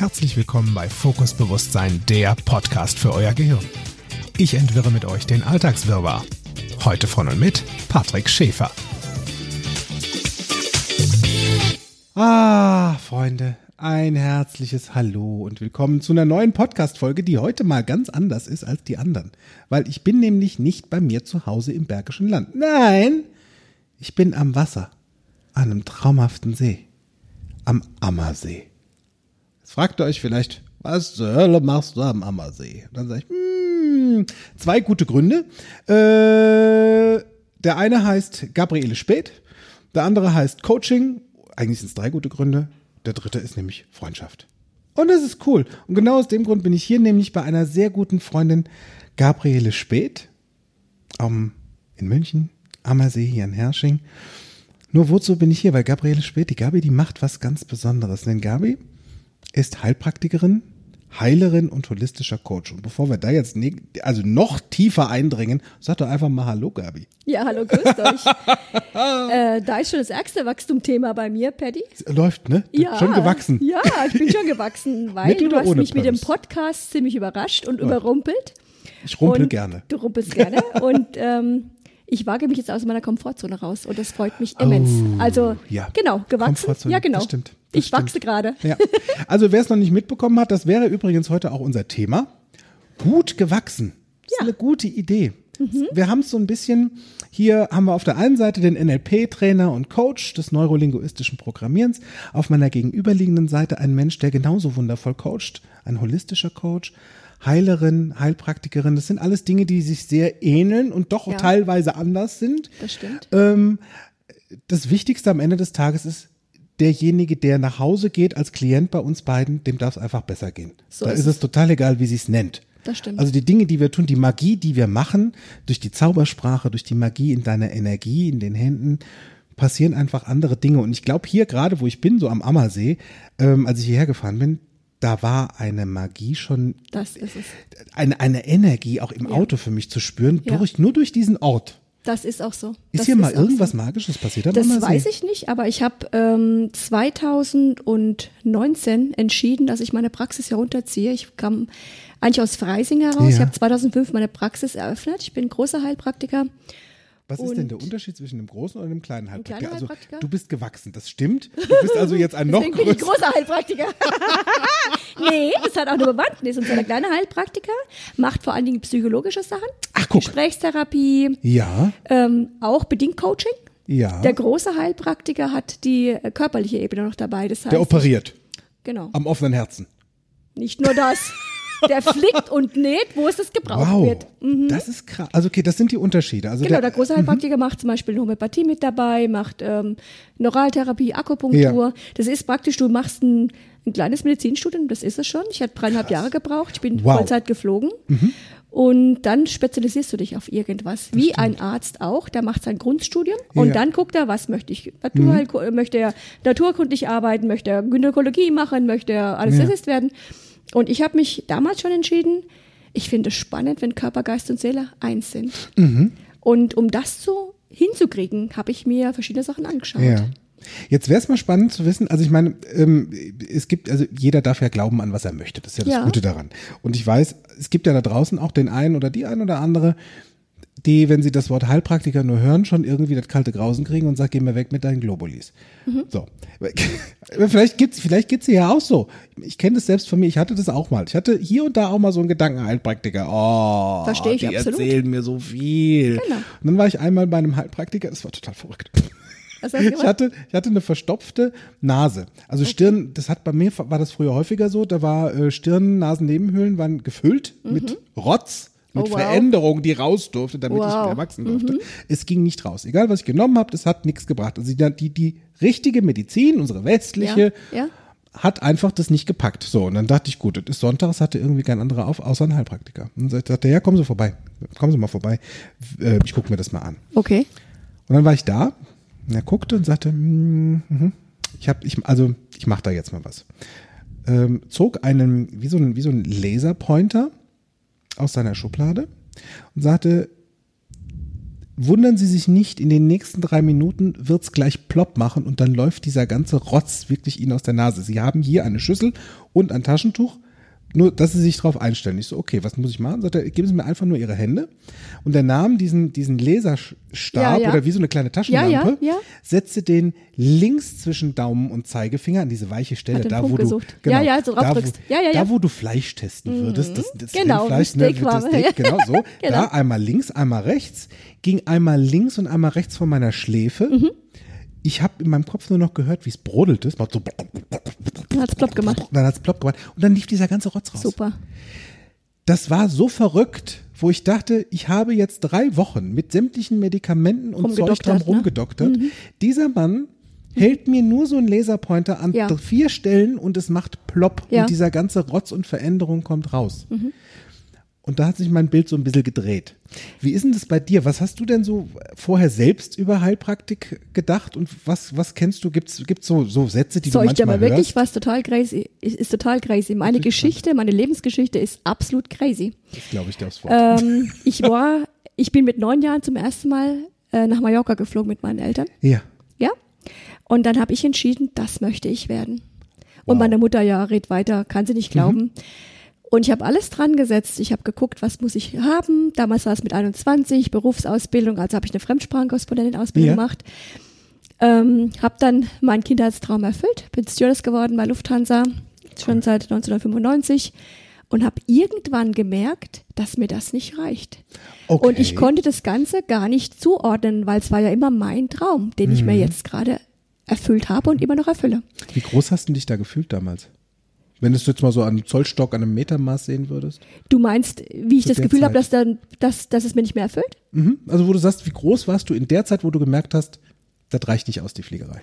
Herzlich willkommen bei Fokus Bewusstsein, der Podcast für euer Gehirn. Ich entwirre mit euch den Alltagswirrwarr. Heute von und mit Patrick Schäfer. Ah, Freunde, ein herzliches Hallo und willkommen zu einer neuen Podcast-Folge, die heute mal ganz anders ist als die anderen. Weil ich bin nämlich nicht bei mir zu Hause im Bergischen Land. Nein, ich bin am Wasser, an einem traumhaften See, am Ammersee. Fragt ihr euch vielleicht, was zur Hölle machst du am Ammersee? Und dann sage ich, hm, zwei gute Gründe. Äh, der eine heißt Gabriele Spät, der andere heißt Coaching. Eigentlich sind es drei gute Gründe. Der dritte ist nämlich Freundschaft. Und das ist cool. Und genau aus dem Grund bin ich hier nämlich bei einer sehr guten Freundin, Gabriele Spät, um, in München, Ammersee hier in Hersching. Nur wozu bin ich hier? Weil Gabriele Spät, die Gabi, die macht was ganz Besonderes. Denn Gabi ist Heilpraktikerin, Heilerin und holistischer Coach. Und bevor wir da jetzt ne also noch tiefer eindringen, sag doch einfach mal Hallo, Gabi. Ja, hallo, grüßt euch. äh, da ist schon das ärgste Wachstumthema bei mir, Paddy. Läuft, ne? Ja. Schon gewachsen. Ja, ich bin schon gewachsen, weil du hast mich mit dem? Podcast ziemlich überrascht und überrumpelt. Ich rumpel und gerne. Du rumpelst gerne. und ähm, ich wage mich jetzt aus meiner Komfortzone raus und das freut mich immens. Oh, also, ja. genau, gewachsen. Ja, genau. das stimmt, das ich stimmt. wachse gerade. Ja. Also wer es noch nicht mitbekommen hat, das wäre übrigens heute auch unser Thema. Gut gewachsen. Das ist Ja. Mhm. eine gute Idee. Wir haben es so ein bisschen, hier haben wir auf der einen Seite den NLP-Trainer und Coach des neurolinguistischen Programmierens, auf meiner gegenüberliegenden Seite ein Mensch, der genauso wundervoll coacht, ein holistischer Coach, Heilerin, Heilpraktikerin, das sind alles Dinge, die sich sehr ähneln und doch Ja. teilweise anders sind. Das stimmt. Ähm, das Wichtigste am Ende des Tages ist, derjenige, der nach Hause geht als Klient bei uns beiden, dem darf es einfach besser gehen. So da ist ist es total egal, wie sie es nennt. Das stimmt. Also die Dinge, die wir tun, die Magie, die wir machen, durch die Zaubersprache, durch die Magie in deiner Energie, in den Händen, passieren einfach andere Dinge. Und ich glaube, hier gerade, wo ich bin, so am Ammersee, ähm, als ich hierher gefahren bin, da war eine Magie schon, Das ist es. eine, eine Energie auch im Ja. Auto für mich zu spüren, Ja. durch, nur durch diesen Ort. Das ist auch so. Ist das hier mal auch irgendwas so. Magisches passiert? am Das weiß ich nicht, aber ich habe ähm, 2019 entschieden, dass ich meine Praxis herunterziehe. Ich kam eigentlich aus Freising heraus. Ja. Ich habe 2005 meine Praxis eröffnet. Ich bin großer Heilpraktiker. Was ist denn der Und- Unterschied zwischen dem großen und dem kleinen Heilpraktiker? kleiner also Heilpraktiker? du bist gewachsen, das stimmt. Du bist also jetzt ein noch Deswegen bin ich größer. großer Heilpraktiker. nee, das hat auch eine Bewandtnis. Und so der kleine Heilpraktiker macht vor allen Dingen psychologische Sachen. Ach, guck. Gesprächstherapie, Ja, ähm, auch bedingt Coaching. ja. Der große Heilpraktiker hat die äh, körperliche Ebene noch dabei. Das heißt, der operiert Genau. am offenen Herzen. Nicht nur das. Der flickt und näht, wo es das gebraucht Wow, wird. Mhm. das ist krass. Also okay, das sind die Unterschiede. Also Genau, der, der große Heilpraktiker macht zum Beispiel Homöopathie mit dabei, macht ähm, Neuraltherapie, Akupunktur. Ja. Das ist praktisch, du machst ein, ein kleines Medizinstudium, das ist es schon. Ich hatte dreieinhalb Jahre gebraucht, ich bin Wow. Mhm. Vollzeit geflogen. Und dann spezialisierst du dich auf irgendwas. Wie ein Arzt auch, der macht sein Grundstudium und Ja. Mhm. dann guckt er, was möchte ich. Naturheil möchte er naturkundlich arbeiten, möchte er Gynäkologie machen, möchte er Anästhesist werden. Und ich habe mich damals schon entschieden, ich finde es spannend, wenn Körper, Geist und Seele eins sind. Mhm. Und um das so hinzukriegen, habe ich mir verschiedene Sachen angeschaut. Ja. Jetzt wäre es mal spannend zu wissen, also ich meine, ähm, es gibt, also jeder darf ja glauben an, was er möchte. Das ist ja das Ja. Gute daran. Und ich weiß, es gibt ja da draußen auch den einen oder die ein oder andere, die, wenn sie das Wort Heilpraktiker nur hören, schon irgendwie das kalte Grausen kriegen und sagt, geh mir weg mit deinen Globulis. Mhm. So. Vielleicht geht's, vielleicht geht's dir ja auch so. Ich kenne das selbst von mir, ich hatte das auch mal. Ich hatte hier und da auch mal so einen Gedanken, Heilpraktiker. Oh, Versteh ich die absolut. erzählen mir so viel. Genau. Und dann war ich einmal bei einem Heilpraktiker, das war total verrückt. Ich hatte, ich hatte eine verstopfte Nase. Also Stirn, das hat bei mir, war das früher häufiger so, da war äh, Stirn, Nasennebenhöhlen waren gefüllt mit Rotz, mit Mhm. Oh, wow. Veränderung, die raus durfte, damit ich Wow. Mhm. erwachsen durfte. Es ging nicht raus. Egal, was ich genommen habe, das hat nichts gebracht. Also die, die, richtige Medizin, unsere westliche, Ja, ja. hat einfach das nicht gepackt. So, und dann dachte ich, gut, das ist Sonntag, es hatte irgendwie kein anderer auf, außer ein Heilpraktiker. Und dann sagte er, ja, kommen Sie vorbei. Kommen Sie mal vorbei. Äh, Ich gucke mir das mal an. Okay. Und dann war ich da, und er guckte und sagte, "Mm, mhm, ich habe, ich, also ich mache da jetzt mal was. Ähm, zog einen, wie so ein, wie so ein Laserpointer aus seiner Schublade und sagte, wundern Sie sich nicht, in den nächsten drei Minuten wird's gleich plopp machen und dann läuft dieser ganze Rotz wirklich Ihnen aus der Nase. Sie haben hier eine Schüssel und ein Taschentuch nur, dass sie sich darauf einstellen. Ich so, okay, was muss ich machen? Sagt er, geben Sie mir einfach nur Ihre Hände. Und er nahm diesen, diesen Laserstab Ja, ja. oder wie so eine kleine Taschenlampe, Ja, setzte den links zwischen Daumen und Zeigefinger an diese weiche Stelle, den da Punkt wo du, gesucht. genau, Ja, ja, so da, wo, draufdrückst. Ja, ja, ja. da wo du Fleisch testen würdest, das, das Genau, Steak ne, das. Steak, genau so, Genau. da einmal links, einmal rechts, ging einmal links und einmal rechts von meiner Schläfe. Mhm. Ich habe in meinem Kopf nur noch gehört, wie es brodelt ist, macht so, Dann hat's plopp gemacht. dann hat's plopp gemacht und dann lief dieser ganze Rotz raus Super. das war so verrückt, wo ich dachte, ich habe jetzt drei Wochen mit sämtlichen Medikamenten und Zeug Rumgedoktert, dran ne? rumgedoktert. Dieser Mann hält mir nur so einen Laserpointer an Ja. vier Stellen und es macht plopp Ja. und dieser ganze Rotz und Veränderung kommt raus. Und da hat sich mein Bild so ein bisschen gedreht. Wie ist denn das bei dir? Was hast du denn so vorher selbst über Heilpraktik gedacht und was, was kennst du? Gibt's, gibt's so, so Sätze, die Soll du ich dir manchmal aber wirklich hörst? was total crazy, ist, ist total crazy. Meine Natürlich Geschichte, meine Lebensgeschichte ist absolut crazy. Das glaube ich dir aufs Wort. Ähm, ich war, ich bin mit neun Jahren zum ersten Mal äh, nach Mallorca geflogen mit meinen Eltern. ja. Ja. Und dann habe ich entschieden, das möchte ich werden. Wow. Und meine Mutter, ja, red weiter, kann sie nicht glauben. Und ich habe alles dran gesetzt. Ich habe geguckt, was muss ich haben. Damals war es mit 21, Berufsausbildung, also habe ich eine Fremdsprachenkorrespondentin-Ausbildung Ja. gemacht. Ähm, habe dann meinen Kindheitstraum erfüllt, bin Stewardess geworden bei Lufthansa, schon seit 1995 und habe irgendwann gemerkt, dass mir das nicht reicht. Okay. Und ich konnte das Ganze gar nicht zuordnen, weil es war ja immer mein Traum, den ich mir Mhm. jetzt gerade erfüllt habe und immer noch erfülle. Wie groß hast du dich da gefühlt damals? Wenn du es jetzt mal so an Zollstock, an einem Metermaß sehen würdest? Du meinst, wie ich Zu das Gefühl habe, dass, dann, dass, dass es mir nicht mehr erfüllt? Mhm. Also wo du sagst, wie groß warst du in der Zeit, wo du gemerkt hast, das reicht nicht aus, die Fliegerei?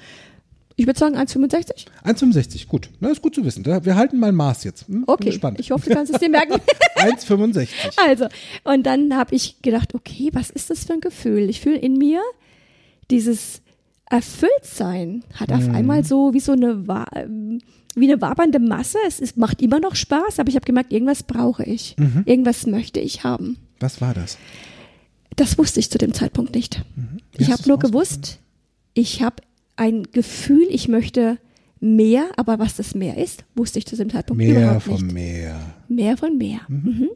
Ich würde sagen 1,65. 1,65, gut. Na, ist gut zu wissen. Wir halten mal ein Maß jetzt. Hm? Bin Okay, gespannt. ich hoffe, du kannst es dir merken. 1,65. Also, und dann habe ich gedacht, okay, was ist das für ein Gefühl? Ich fühle in mir dieses Erfülltsein hat Mhm. auf einmal so wie so eine wie eine wabernde Masse. Es ist, macht immer noch Spaß, aber ich habe gemerkt, irgendwas brauche ich. Mhm. Irgendwas möchte ich haben. Was war das? Das wusste ich zu dem Zeitpunkt nicht. Mhm. Ich habe nur gewusst, ich habe ein Gefühl, ich möchte mehr, aber was das mehr ist, wusste ich zu dem Zeitpunkt Mehr überhaupt nicht. Meer. Mehr von mehr. Mhm.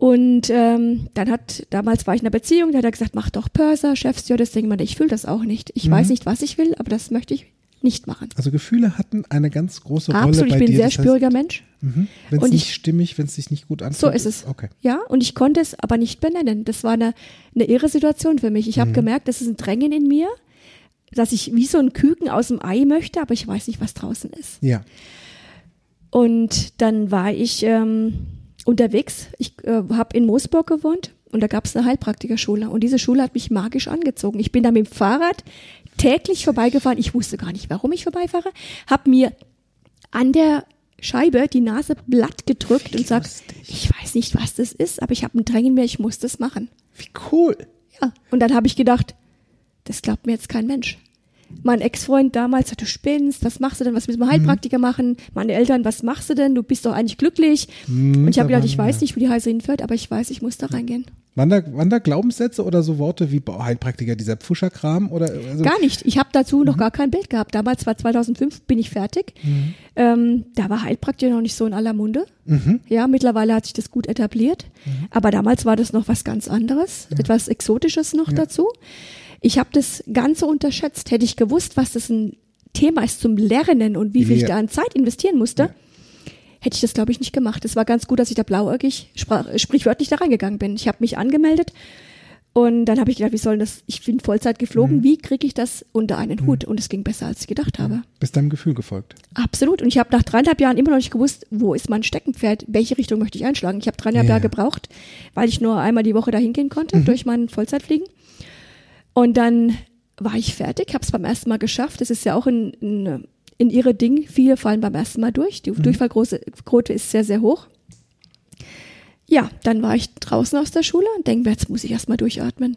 Und ähm, dann hat, damals war ich in einer Beziehung, da hat er gesagt, mach doch Purser, Chefstewardess. Denke ich, ich fühle das auch nicht. Ich Mhm. weiß nicht, was ich will, aber das möchte ich nicht machen. Also Gefühle hatten eine ganz große Rolle Absolut, bei ich bin ein sehr das heißt, spüriger Mensch. Mhm. Wenn es nicht ich- stimmig, wenn es sich nicht gut anfühlt. So ist es. Okay. Ja, und ich konnte es aber nicht benennen. Das war eine, eine irre Situation für mich. Ich Mhm. habe gemerkt, das ist ein Drängen in mir, dass ich wie so ein Küken aus dem Ei möchte, aber ich weiß nicht, was draußen ist. Ja. Und dann war ich ähm, unterwegs. Ich äh, habe in Moosburg gewohnt und da gab es eine Heilpraktikerschule. Und diese Schule hat mich magisch angezogen. Ich bin da mit dem Fahrrad täglich vorbeigefahren. Ich wusste gar nicht, warum ich vorbeifahre. Habe mir an der Scheibe die Nase blatt gedrückt und sagt, lustig. ich weiß nicht, was das ist, aber ich habe ein Drängen mehr, ich muss das machen. Wie cool. Ja. Und dann habe ich gedacht, das glaubt mir jetzt kein Mensch. Mein Ex-Freund damals sagt, du spinnst, was machst du denn, was willst du mit dem Heilpraktiker machen? Meine Eltern, was machst du denn? Du bist doch eigentlich glücklich. und ich habe gedacht, ich weiß wir. nicht, wo die Reise hinführt, aber ich weiß, ich muss da reingehen. Waren da, waren da Glaubenssätze oder so Worte wie Heilpraktiker, dieser Pfuscherkram? Oder, also, Gar nicht. Ich habe dazu noch gar kein Bild gehabt. Damals war 2005, bin ich fertig. Ähm, da war Heilpraktiker noch nicht so in aller Munde. Ja, mittlerweile hat sich das gut etabliert. Aber damals war das noch was ganz anderes, etwas Exotisches noch dazu. Ich habe das Ganze unterschätzt. Hätte ich gewusst, was das ein Thema ist zum Lernen und wie viel ich Ja. da an Zeit investieren musste, hätte ich das, glaube ich, nicht gemacht. Es war ganz gut, dass ich da blauäugig, sprach, sprichwörtlich da reingegangen bin. Ich habe mich angemeldet und dann habe ich gedacht, wie soll das, ich bin Vollzeit geflogen, Mhm. wie kriege ich das unter einen Hut? Und es ging besser, als ich gedacht habe. Bist deinem Gefühl gefolgt. Absolut. Und ich habe nach dreieinhalb Jahren immer noch nicht gewusst, wo ist mein Steckenpferd, welche Richtung möchte ich einschlagen. Ich habe dreieinhalb Ja. Jahre gebraucht, weil ich nur einmal die Woche dahin gehen konnte Mhm. durch mein Vollzeitfliegen. Und dann war ich fertig, habe es beim ersten Mal geschafft. Das ist ja auch in, in, in ihre Ding. Viele fallen beim ersten Mal durch. Die Durchfallquote ist sehr, sehr hoch. Ja, dann war ich draußen aus der Schule und denke mir, jetzt muss ich erstmal durchatmen.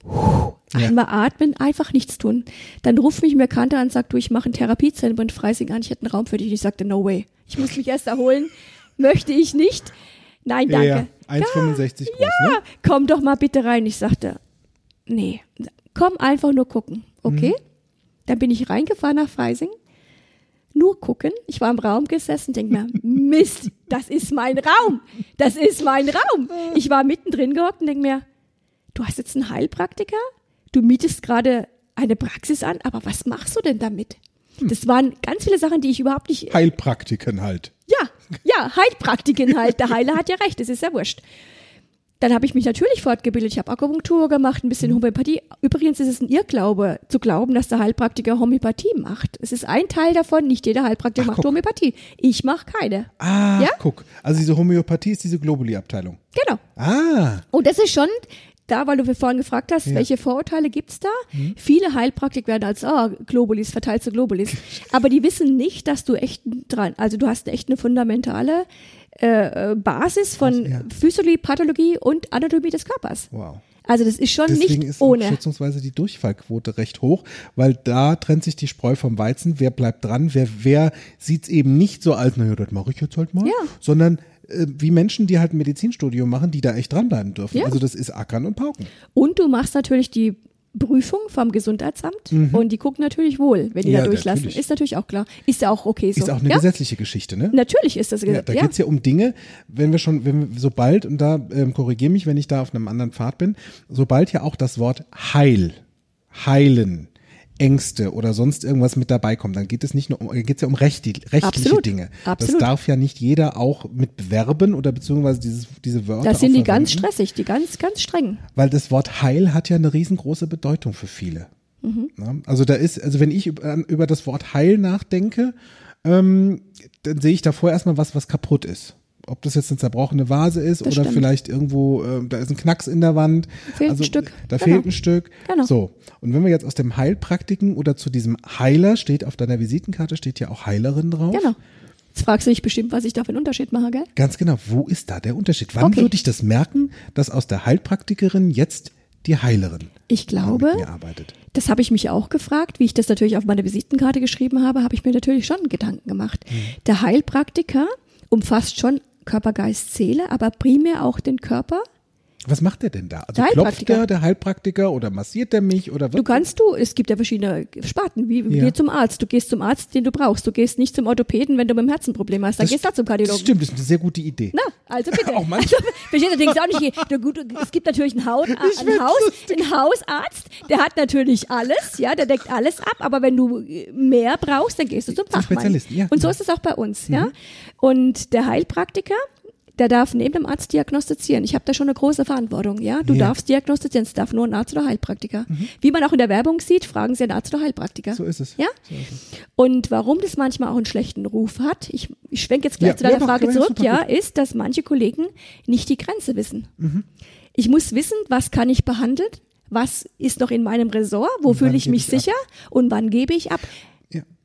Puh, Ja. Einmal atmen, einfach nichts tun. Dann ruft mich ein Bekannter an und sagt, du, ich mache ein Therapiezentrum in Freising an, ich hätte einen Raum für dich. Und ich sagte, no way. Ich muss mich erst erholen. Möchte ich nicht. Nein, danke. Ja, 1,65 groß, Ja, ne? komm doch mal bitte rein. Ich sagte, nee, komm einfach nur gucken, okay? Mhm. Dann bin ich reingefahren nach Freising, nur gucken. Ich war im Raum gesessen, denk mir, Mist, das ist mein Raum, das ist mein Raum. Ich war mittendrin gehockt und denk mir, du hast jetzt einen Heilpraktiker, du mietest gerade eine Praxis an, aber was machst du denn damit? Hm. Das waren ganz viele Sachen, die ich überhaupt nicht Heilpraktiken halt. ja, ja, Heilpraktiken halt. Der Heiler hat ja recht, das ist ja wurscht. Dann habe ich mich natürlich fortgebildet. Ich habe Akupunktur gemacht, ein bisschen Mhm. Homöopathie. Übrigens ist es ein Irrglaube, zu glauben, dass der Heilpraktiker Homöopathie macht. Es ist ein Teil davon, nicht jeder Heilpraktiker Ach, macht guck. Homöopathie. Ich mache keine. Ah, Ja? guck. Also diese Homöopathie ist diese Globuli-Abteilung. Genau. Ah, Und das ist schon da, weil du vorhin gefragt hast, Ja. Mhm. welche Vorurteile gibt's da? Viele Heilpraktik werden als, oh, Globulis, verteilst du Globulis. Aber die wissen nicht, dass du echt dran, also du hast echt eine fundamentale äh, äh, Basis von Aus- ja. Physiologie, Pathologie und Anatomie des Körpers. wow. Also das ist schon Deswegen nicht ist ohne. schätzungsweise die Durchfallquote recht hoch, weil da trennt sich die Spreu vom Weizen. Wer bleibt dran? Wer, wer sieht's eben nicht so als, naja, das mache ich jetzt halt mal, Ja. sondern äh, wie Menschen, die halt ein Medizinstudium machen, die da echt dranbleiben dürfen. Ja. Also das ist Ackern und Pauken. Und du machst natürlich die Prüfung vom Gesundheitsamt und die gucken natürlich wohl, wenn die Mhm. Ja, da durchlassen. natürlich. Ist natürlich auch klar. Ist ja auch okay so. Ist auch eine ja? gesetzliche Geschichte, ne? Natürlich ist das Ja, Gesetz. da Ja, geht's ja um Dinge, wenn wir schon, wenn wir, sobald, und da ähm, korrigiere mich, wenn ich da auf einem anderen Pfad bin, sobald ja auch das Wort Heil, Heilen, Ängste oder sonst irgendwas mit dabei kommt, dann geht es nicht nur um, geht es ja um rechtli rechtliche Absolut. Dinge. Absolut. Das darf ja nicht jeder auch mit bewerben oder beziehungsweise dieses, diese Wörter. das sind die ganz stressig, die ganz, ganz streng. Weil das Wort Heil hat ja eine riesengroße Bedeutung für viele. Mhm. Also da ist, also wenn ich über, über das Wort Heil nachdenke, ähm, dann sehe ich davor erstmal was, was kaputt ist. Ob das jetzt eine zerbrochene Vase ist Das oder stimmt. vielleicht irgendwo, äh, da ist ein Knacks in der Wand. Fehlt ein also, Stück. Da Genau. fehlt ein Stück. Genau. So. Und wenn wir jetzt aus dem Heilpraktiken oder zu diesem Heiler steht auf deiner Visitenkarte steht ja auch Heilerin drauf. Genau. Jetzt fragst du dich bestimmt, was ich da für einen Unterschied mache, gell? Ganz genau. Wo ist da der Unterschied? Wann Okay. würde ich das merken, dass aus der Heilpraktikerin jetzt die Heilerin Ich glaube, das habe ich mich auch gefragt, wie ich das natürlich auf meine Visitenkarte geschrieben habe, habe ich mir natürlich schon Gedanken gemacht. Mhm. Der Heilpraktiker umfasst schon Körper, Geist, Seele, aber primär auch den Körper. Was macht der denn da? Also Der klopft Heilpraktiker. der, der Heilpraktiker oder massiert der mich oder was? Du kannst du, es gibt ja verschiedene Sparten, wie Ja. geh zum Arzt. Du gehst zum Arzt, den du brauchst. Du gehst nicht zum Orthopäden, wenn du mit dem Herzen Probleme hast. Dann Das- gehst du da zum Kardiologen. stimmt, das ist eine sehr gute Idee. Na, also bitte. Auch manche- also, versteht ihr, denkst auch nicht, der gute, es gibt natürlich einen, Haut, einen, Haus, einen Hausarzt, der hat natürlich alles, ja, der deckt alles ab, aber wenn du mehr brauchst, dann gehst du zum Zum Fachmann. Spezialisten, ja, Und so genau. ist es auch bei uns, ja. Und der Heilpraktiker, der darf neben dem Arzt diagnostizieren. Ich habe da schon eine große Verantwortung, ja. Du Ja. Mhm. darfst diagnostizieren, es darf nur ein Arzt oder Heilpraktiker. Wie man auch in der Werbung sieht, fragen Sie einen Arzt oder Heilpraktiker. So ist es. Ja? So ist es. Und warum das manchmal auch einen schlechten Ruf hat, ich, ich schwenke jetzt gleich Ja, zu deiner ja, Frage zurück, ja, ist, dass manche Kollegen nicht die Grenze wissen. Mhm. Ich muss wissen, was kann ich behandeln, was ist noch in meinem Ressort, wo fühle ich mich ich ab? sicher und wann gebe ich ab.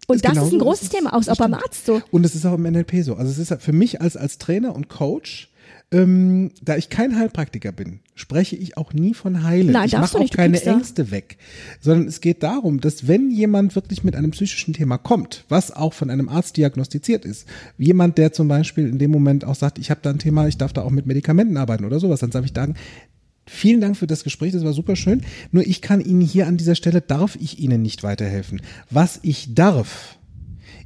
Und das ist genauso ein großes es. Thema, auch Das beim. Arzt so. Und es ist auch im NLP so. Also es ist für mich als, als Trainer und Coach, ähm, da ich kein Heilpraktiker bin, spreche ich auch nie von Heilen. Nein, ich mache auch nicht, keine kriegst da- Ängste weg. Sondern es geht darum, dass wenn jemand wirklich mit einem psychischen Thema kommt, was auch von einem Arzt diagnostiziert ist, jemand, der zum Beispiel in dem Moment auch sagt, ich habe da ein Thema, ich darf da auch mit Medikamenten arbeiten oder sowas, dann darf ich sagen, Vielen Dank für das Gespräch, das war super schön. Nur ich kann Ihnen hier an dieser Stelle, darf ich Ihnen nicht weiterhelfen. Was ich darf,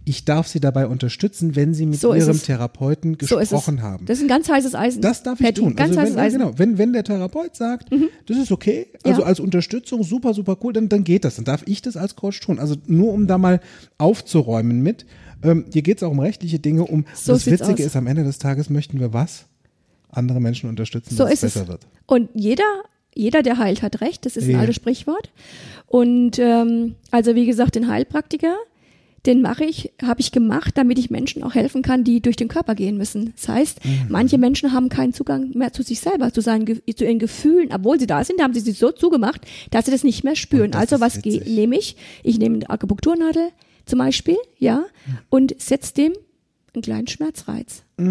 ich darf Sie dabei unterstützen, wenn Sie mit So Ihrem. Therapeuten So gesprochen haben. Das ist ein ganz heißes Eisen. Das darf ich Patty, tun. Ganz Also heißes wenn, Eisen. Mhm. genau, wenn, wenn der Therapeut sagt, das ist okay, also Ja. als Unterstützung super, super cool, dann, dann geht das. Dann darf ich das als Coach tun. Also nur um da mal aufzuräumen mit. Ähm, hier geht es auch um rechtliche Dinge, um So das Witzige aus. ist, am Ende des Tages möchten wir was? Andere Menschen unterstützen, So dass es es. besser wird. Und jeder, jeder, der heilt, hat recht. Das ist ein Ja. altes Sprichwort. Und ähm, also wie gesagt, den Heilpraktiker, den mache ich, habe ich gemacht, damit ich Menschen auch helfen kann, die durch den Körper gehen müssen. Das heißt, Mhm. manche Menschen haben keinen Zugang mehr zu sich selber, zu, seinen, zu ihren Gefühlen. Obwohl sie da sind, haben sie sich so zugemacht, dass sie das nicht mehr spüren. Also was nehme ich? Ich nehme eine Akupunkturnadel zum Beispiel, ja, und setze dem einen kleinen Schmerzreiz. Das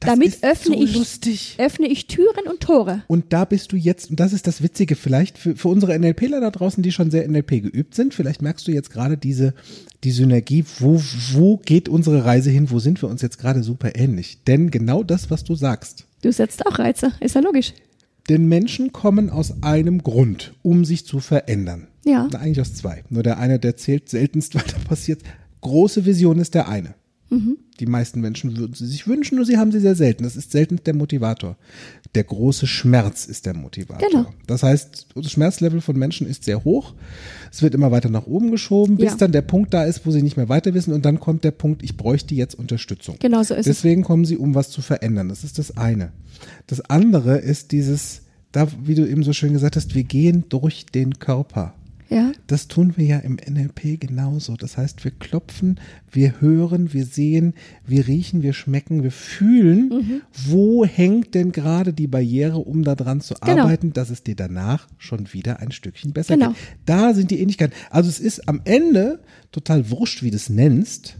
Damit öffne so ich- lustig. Öffne ich Türen und Tore. Und da bist du jetzt, und das ist das Witzige, vielleicht für, für unsere NLPler da draußen, die schon sehr NLP geübt sind, vielleicht merkst du jetzt gerade diese, die Synergie, wo, wo geht unsere Reise hin, wo sind wir uns jetzt gerade super ähnlich. Denn genau das, was du sagst, Du setzt auch Reize, ist ja logisch. Denn Menschen kommen aus einem Grund, um sich zu verändern. Ja. Na, eigentlich aus zwei. Nur der eine, der zählt seltenst, weil da passiert. Große Vision ist der eine. Die meisten Menschen würden sie sich wünschen, nur sie haben sie sehr selten. Das ist selten der Motivator. Der große Schmerz ist der Motivator. Genau. Das heißt, das Schmerzlevel von Menschen ist sehr hoch. Es wird immer weiter nach oben geschoben, bis Ja. dann der Punkt da ist, wo sie nicht mehr weiter wissen. Und dann kommt der Punkt, ich bräuchte jetzt Unterstützung. Genau so ist es. Deswegen kommen sie, um was zu verändern. Das ist das eine. Das andere ist dieses, da, wie du eben so schön gesagt hast, wir gehen durch den Körper. Ja. Das tun wir ja im NLP genauso. Das heißt, wir klopfen, wir hören, wir sehen, wir riechen, wir schmecken, wir fühlen, Mhm. wo hängt denn gerade die Barriere, um da dran zu Genau. arbeiten, dass es dir danach schon wieder ein Stückchen besser Genau. geht. Da sind die Ähnlichkeiten. Also es ist am Ende total wurscht, wie du es nennst.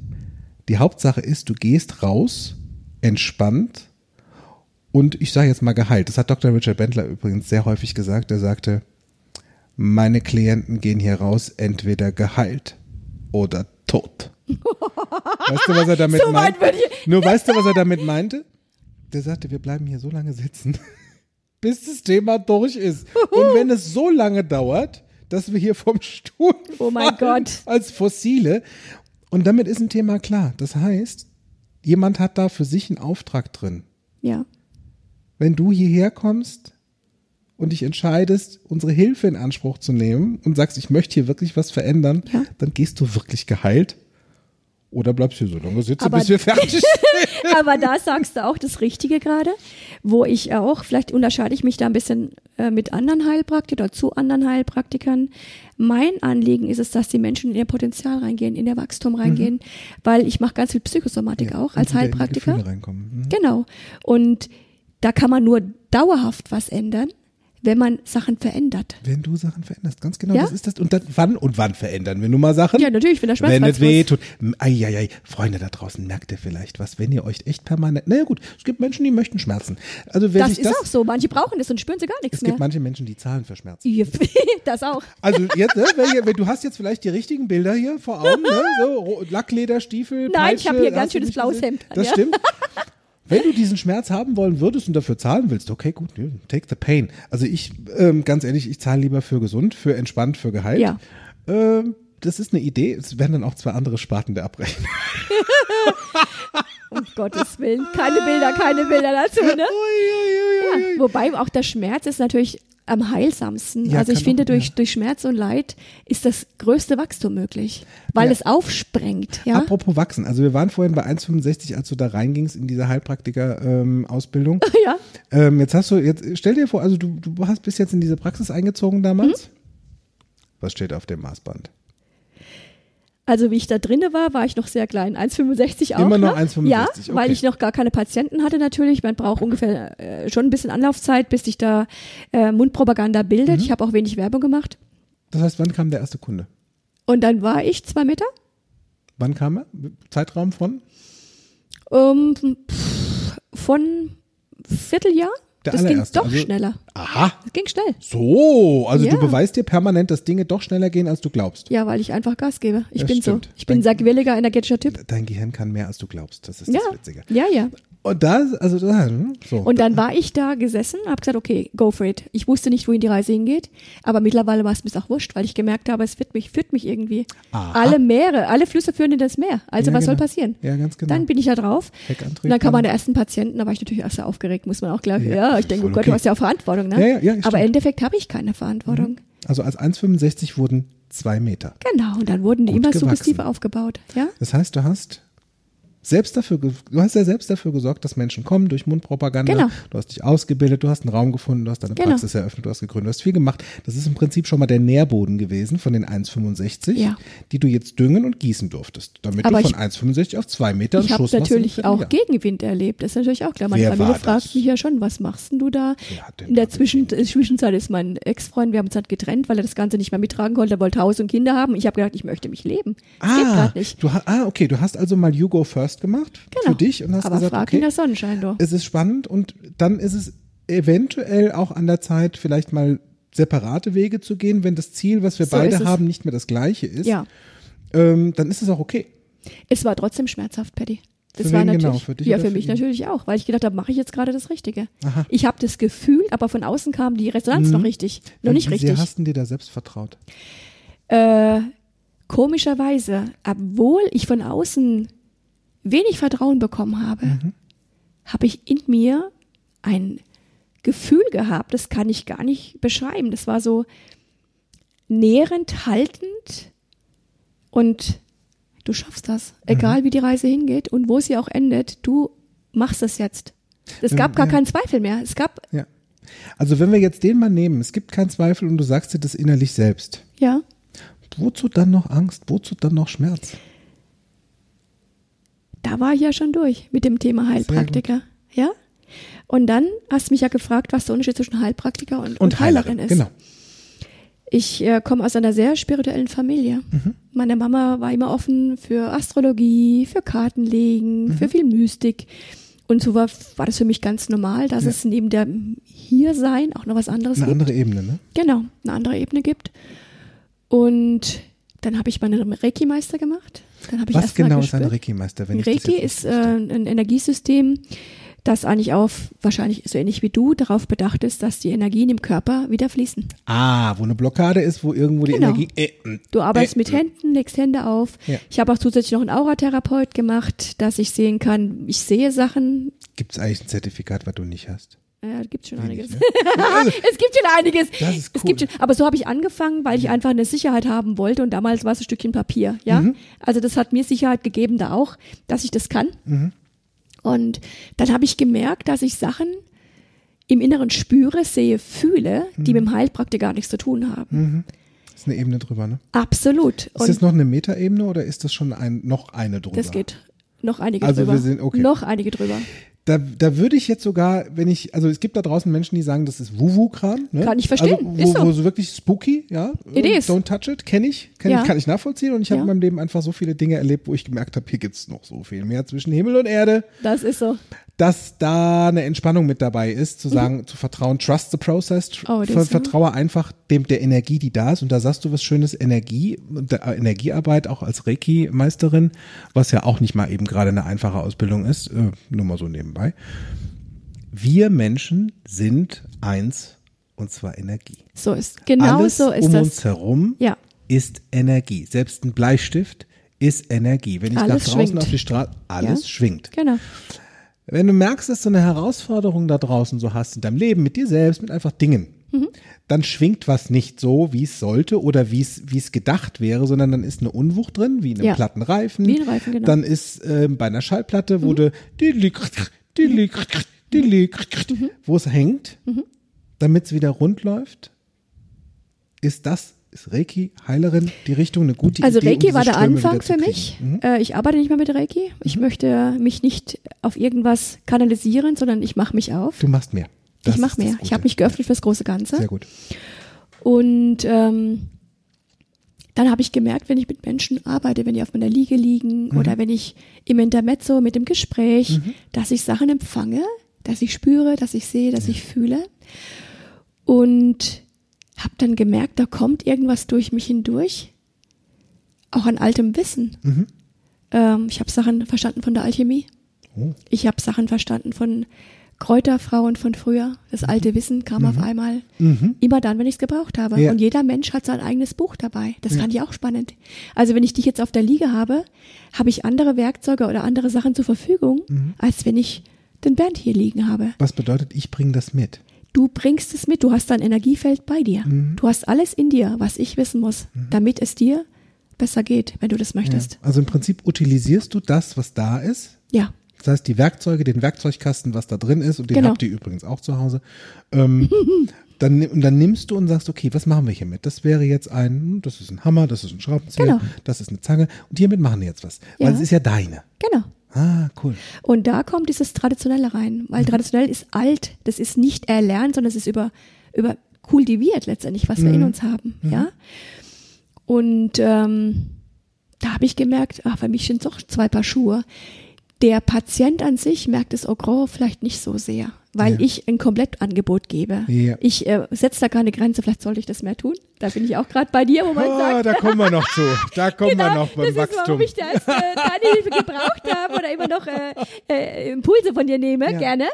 Die Hauptsache ist, du gehst raus, entspannt und ich sage jetzt mal geheilt. Das hat Dr. Richard Bentler übrigens sehr häufig gesagt. Er sagte, meine Klienten gehen hier raus entweder geheilt oder tot. Weißt du, was er damit So weit meint? würde ich- Nur weißt du, was er damit meinte? Der sagte, wir bleiben hier so lange sitzen, bis das Thema durch ist. Und wenn es so lange dauert, dass wir hier vom Stuhl Oh mein Gott. als Fossile. Und damit ist ein Thema klar. Das heißt, jemand hat da für sich einen Auftrag drin. Ja. Wenn du hierher kommst und dich entscheidest, unsere Hilfe in Anspruch zu nehmen und sagst, ich möchte hier wirklich was verändern, Ja. dann gehst du wirklich geheilt. Oder bleibst hier so lange sitzen, Aber- bis wir fertig sind. Aber da sagst du auch das Richtige gerade, wo ich auch, vielleicht unterscheide ich mich da ein bisschen äh, mit anderen Heilpraktikern oder zu anderen Heilpraktikern. Mein Anliegen ist es, dass die Menschen in ihr Potenzial reingehen, in ihr Wachstum reingehen, weil ich mache ganz viel Psychosomatik auch als Heilpraktiker. Mhm. Genau. Und da kann man nur dauerhaft was ändern, wenn man Sachen verändert. Wenn du Sachen veränderst, ganz genau, Ja? das ist das. Und dann, wann und wann verändern wir nun mal Sachen? Ja, natürlich, wenn der Schmerz Wenn es weh tut. Eieiei, Freunde da draußen, merkt ihr vielleicht was, wenn ihr euch echt permanent, naja gut, es gibt Menschen, die möchten Schmerzen. Also wer Das sich ist das, auch so. Manche brauchen das und spüren sie gar nichts es mehr. gibt manche Menschen, die zahlen für Schmerzen. Das auch. Also jetzt, ne, wenn, ihr- wenn du hast jetzt vielleicht die richtigen Bilder hier vor Augen, ne? so Lacklederstiefel, Nein, ich Peitsche, habe hier ganz schönes blaues? Hemd an, Das ja. stimmt. Wenn du diesen Schmerz haben wollen würdest und dafür zahlen willst, okay, gut, take the pain. Also ich, ähm, ganz ehrlich, ich zahle lieber für gesund, für entspannt, für geheilt. Ja. Ähm, das ist eine Idee. Es werden dann auch zwei andere Sparten der Abrechnung. Um Gottes Willen. Keine Bilder, keine Bilder dazu, ne? Ja, wobei auch der Schmerz ist natürlich am heilsamsten. Ja, also ich finde, auch, durch, ja. durch Schmerz und Leid ist das größte Wachstum möglich, weil Ja. es aufsprengt. Ja? Apropos wachsen. Also wir waren vorhin bei 1,65, als du da reingingst in diese Heilpraktiker-Ausbildung. ja. Ähm, jetzt hast du, jetzt stell dir vor, also du, du hast bis jetzt in diese Praxis eingezogen damals. Mhm. Was steht auf dem Maßband? Also wie ich da drinne war, war ich noch sehr klein. 1,65 auch Immer noch noch. 1,65, Ja, okay. weil ich noch gar keine Patienten hatte natürlich. Man braucht ungefähr äh, schon ein bisschen Anlaufzeit, bis sich da äh, Mundpropaganda bildet. Mhm. Ich habe auch wenig Werbung gemacht. Das heißt, wann kam der erste Kunde? Und dann war ich zwei Meter. Wann kam er? Zeitraum von? Ähm, pff, von Vierteljahr. Der das ging doch also- schneller. Aha. Das ging schnell. So, also Ja. du beweist dir permanent, dass Dinge doch schneller gehen, als du glaubst. Ja, weil ich einfach Gas gebe. Ich Das bin stimmt. so. Ich bin ein sehr quirliger, energetischer Typ. Dein Gehirn kann mehr, als du glaubst. Das ist Ja, das Witzige. ja, ja. Und da, also da, hm, so. Und dann war ich da gesessen, habe gesagt, okay, go for it. Ich wusste nicht, wohin die Reise hingeht, aber mittlerweile war es mir auch wurscht, weil ich gemerkt habe, es führt mich, führt mich irgendwie. Aha. Alle Meere, alle Flüsse führen in das Meer. Also Ja, was soll genau. passieren? Ja, ganz genau. Dann bin ich da drauf. Und dann kam meine ersten Patienten, da war ich natürlich erst sehr aufgeregt, muss man auch gleich. Ja, Ja, ich denke, oh Gott, okay. du hast ja auch Verantwortung, ne? Ja, ja, ja, aber im Endeffekt habe ich keine Verantwortung. also als 1,65 wurden zwei Meter. Genau, und dann wurden die Gut immer gewachsen. suggestive aufgebaut. Ja? Das heißt, du hast selbst dafür, du hast ja selbst dafür gesorgt, dass Menschen kommen durch Mundpropaganda. Genau. Du hast dich ausgebildet, du hast einen Raum gefunden, du hast deine Genau. Praxis eröffnet, du hast gegründet, du hast viel gemacht. Das ist im Prinzip schon mal der Nährboden gewesen von den 1,65, Ja. die du jetzt düngen und gießen durftest, damit Aber du von ich- 1,65 auf zwei Meter Ich einen habe Schuss machst natürlich im auch Vierteljahr. Gegenwind erlebt. Das ist natürlich auch klar. Meine Wer Familie fragt mich ja schon, was machst denn du da? In der Zwischen Zwischenzeit ist mein Ex-Freund, wir haben uns halt getrennt, weil er das Ganze nicht mehr mittragen konnte. Er wollte Haus und Kinder haben. Ich habe gedacht, ich möchte mich leben. Das geht Ah, gerade nicht. du, ah, okay, du hast also mal You Go First gemacht Genau. für dich und hast Aber gesagt, frag okay, ihn das Sonnenschein doch. es ist spannend und dann ist es eventuell auch an der Zeit, vielleicht mal separate Wege zu gehen, wenn das Ziel, was wir So beide haben, nicht mehr das gleiche ist. Ja. Ähm, dann ist es auch okay. Es war trotzdem schmerzhaft, Patty. Das Für war wen natürlich, genau? Für dich ja, für für mich ihn? natürlich auch, weil ich gedacht habe, mache ich jetzt gerade das Richtige. Aha. Ich habe das Gefühl, aber von außen kam die Resonanz noch richtig, noch nicht Wie richtig. sehr hast du dir da selbst vertraut? Äh, komischerweise, obwohl ich von außen wenig Vertrauen bekommen habe, Mhm. habe ich in mir ein Gefühl gehabt, das kann ich gar nicht beschreiben. Das war so nährend, haltend und du schaffst das. Mhm. Egal wie die Reise hingeht und wo sie auch endet, du machst es jetzt. Es gab gar ja. keinen Zweifel mehr. Es gab, Ja. Also wenn wir jetzt den mal nehmen, es gibt keinen Zweifel und du sagst dir das innerlich selbst. ja, Wozu dann noch Angst? Wozu dann noch Schmerz? Da war ich ja schon durch mit dem Thema Heilpraktiker. Ja? Und dann hast du mich ja gefragt, was der Unterschied zwischen Heilpraktiker und, und, Heilerin, ist. Genau. Ich äh, komme aus einer sehr spirituellen Familie. Mhm. Meine Mama war immer offen für Astrologie, für Kartenlegen, Mhm. für viel Mystik. Und so war, war das für mich ganz normal, dass Ja. es neben der Hiersein auch noch was anderes Eine gibt. andere Ebene, ne? Genau, eine andere Ebene gibt. Und dann habe ich meinen Reiki-Meister gemacht. Dann habe ich Was genau ist ein. Reiki-Meister? wenn ich das Reiki ist äh, ein Energiesystem, das eigentlich auf, wahrscheinlich so ähnlich wie du, darauf bedacht ist, dass die Energien im Körper wieder fließen. ah, wo eine Blockade ist, wo irgendwo die Genau. Energie. Äh, äh, Du arbeitest äh, mit Händen, legst Hände auf. Ja. Ich habe auch zusätzlich noch einen Auratherapeut gemacht, dass ich sehen kann, ich sehe Sachen. Gibt es eigentlich ein Zertifikat, was du nicht hast? Ja, gibt schon Wenig, einiges. ne? es gibt schon einiges. Das ist Es cool. gibt schon, aber so habe ich angefangen, weil ich einfach eine Sicherheit haben wollte und damals war es ein Stückchen Papier, ja. Mhm. Also das hat mir Sicherheit gegeben da auch, dass ich das kann. Mhm. Und dann habe ich gemerkt, dass ich Sachen im Inneren spüre, sehe, fühle, die Mhm. mit dem Heilpraktiker gar nichts zu tun haben. Das ist eine Ebene drüber, ne? Absolut. Ist das Und noch eine Metaebene oder ist das schon ein, noch eine drüber? das geht noch einige Also drüber. wir sind- okay. Noch einige drüber. Da, da würde ich jetzt sogar, wenn ich, also es gibt da draußen Menschen, die sagen, das ist Wuwu-Kram. Ne? Kann ich verstehen, Also, wo, ist so. wo so wirklich spooky, ja. It is. Don't touch it, kenne ich, kenn Ja. ich, kann ich nachvollziehen. Und ich habe Ja. in meinem Leben einfach so viele Dinge erlebt, wo ich gemerkt habe, hier gibt's noch so viel mehr zwischen Himmel und Erde, Das ist so. Dass da eine Entspannung mit dabei ist, zu sagen, zu vertrauen, trust the process, tr- Mhm. Oh, ver vertraue einfach dem der Energie, die da ist. Und da sagst du was Schönes, Energie, äh, Energiearbeit auch als Reiki-Meisterin, was ja auch nicht mal eben gerade eine einfache Ausbildung ist, äh, nur mal so nebenbei. Wir Menschen sind eins, und zwar Energie. So ist. Genau Alles so ist um das. uns herum Ja. ist Energie. Selbst ein Bleistift ist Energie. Wenn ich Alles nach draußen schwingt. auf die Straße, alles Ja. schwingt. Genau. Wenn du merkst, dass du eine Herausforderung da draußen so hast in deinem Leben, mit dir selbst, mit einfach Dingen, Mhm. dann schwingt was nicht so, wie es sollte oder wie es wie es gedacht wäre, sondern dann ist eine Unwucht drin, wie in einem Ja. platten Reifen. Wie ein Reifen, genau. Dann ist ähm, bei einer Schallplatte, wo du die, die, die, Mhm. wo es hängt, damit es wieder rund läuft, ist das, ist Reiki, Heilerin, die Richtung eine gute Also Idee, um Reiki diese war der Ströme Anfang für mich. Mhm. Äh, ich arbeite nicht mehr mit Reiki. Ich möchte mich nicht auf irgendwas kanalisieren, sondern ich mache mich auf. Du machst mehr. Das ich mache mehr. Ich habe mich geöffnet fürs große Ganze. Sehr gut. Und ähm, dann habe ich gemerkt, wenn ich mit Menschen arbeite, wenn die auf meiner Liege liegen Mhm. oder wenn ich im Intermezzo mit dem Gespräch, dass ich Sachen empfange, dass ich spüre, dass ich sehe, dass ich fühle. Und habe dann gemerkt, da kommt irgendwas durch mich hindurch, auch an altem Wissen. Mhm. Ähm, ich habe Sachen verstanden von der Alchemie. Oh. Ich habe Sachen verstanden von Kräuterfrauen von früher. Das alte Wissen kam auf einmal. Immer dann, wenn ich es gebraucht habe. Mhm. Ja. Und jeder Mensch hat sein eigenes Buch dabei. Das fand ich auch spannend. Also wenn ich dich jetzt auf der Liege habe, habe ich andere Werkzeuge oder andere Sachen zur Verfügung, Mhm. als wenn ich den Band hier liegen habe. Was bedeutet, ich bringe das mit? Du bringst es mit, du hast dein Energiefeld bei dir. Mhm. Du hast alles in dir, was ich wissen muss, damit es dir besser geht, wenn du das möchtest. Also im Prinzip utilisierst du das, was da ist. Ja. Das heißt, die Werkzeuge, den Werkzeugkasten, was da drin ist, und den Genau. habt ihr übrigens auch zu Hause. Ähm, dann, und dann nimmst du und sagst, okay, was machen wir hiermit? Das wäre jetzt ein, das ist ein Hammer, das ist ein Schraubenzieher, Genau. das ist eine Zange. Und hiermit machen wir jetzt was. Weil Ja. es ist ja deine. Genau. Ah, cool. Und da kommt dieses Traditionelle rein, weil traditionell ist alt, das ist nicht erlernt, sondern es ist über, über kultiviert letztendlich, was wir in uns haben, ja. Und ähm, da habe ich gemerkt, ach, für mich sind es doch zwei Paar Schuhe. Der Patient an sich merkt es, oh, Gros, vielleicht nicht so sehr, weil Ja. ich ein Komplettangebot gebe. Ja. Ich äh, setze da keine Grenze, vielleicht sollte ich das mehr tun. Da bin ich auch gerade bei dir, wo man Ah, sagt, da kommen wir noch zu. Da kommen wir genau, noch beim das ist, Wachstum. warum ich das, äh, deine Hilfe gebraucht habe oder immer noch äh, äh, Impulse von dir nehme, Ja. Mhm. gerne.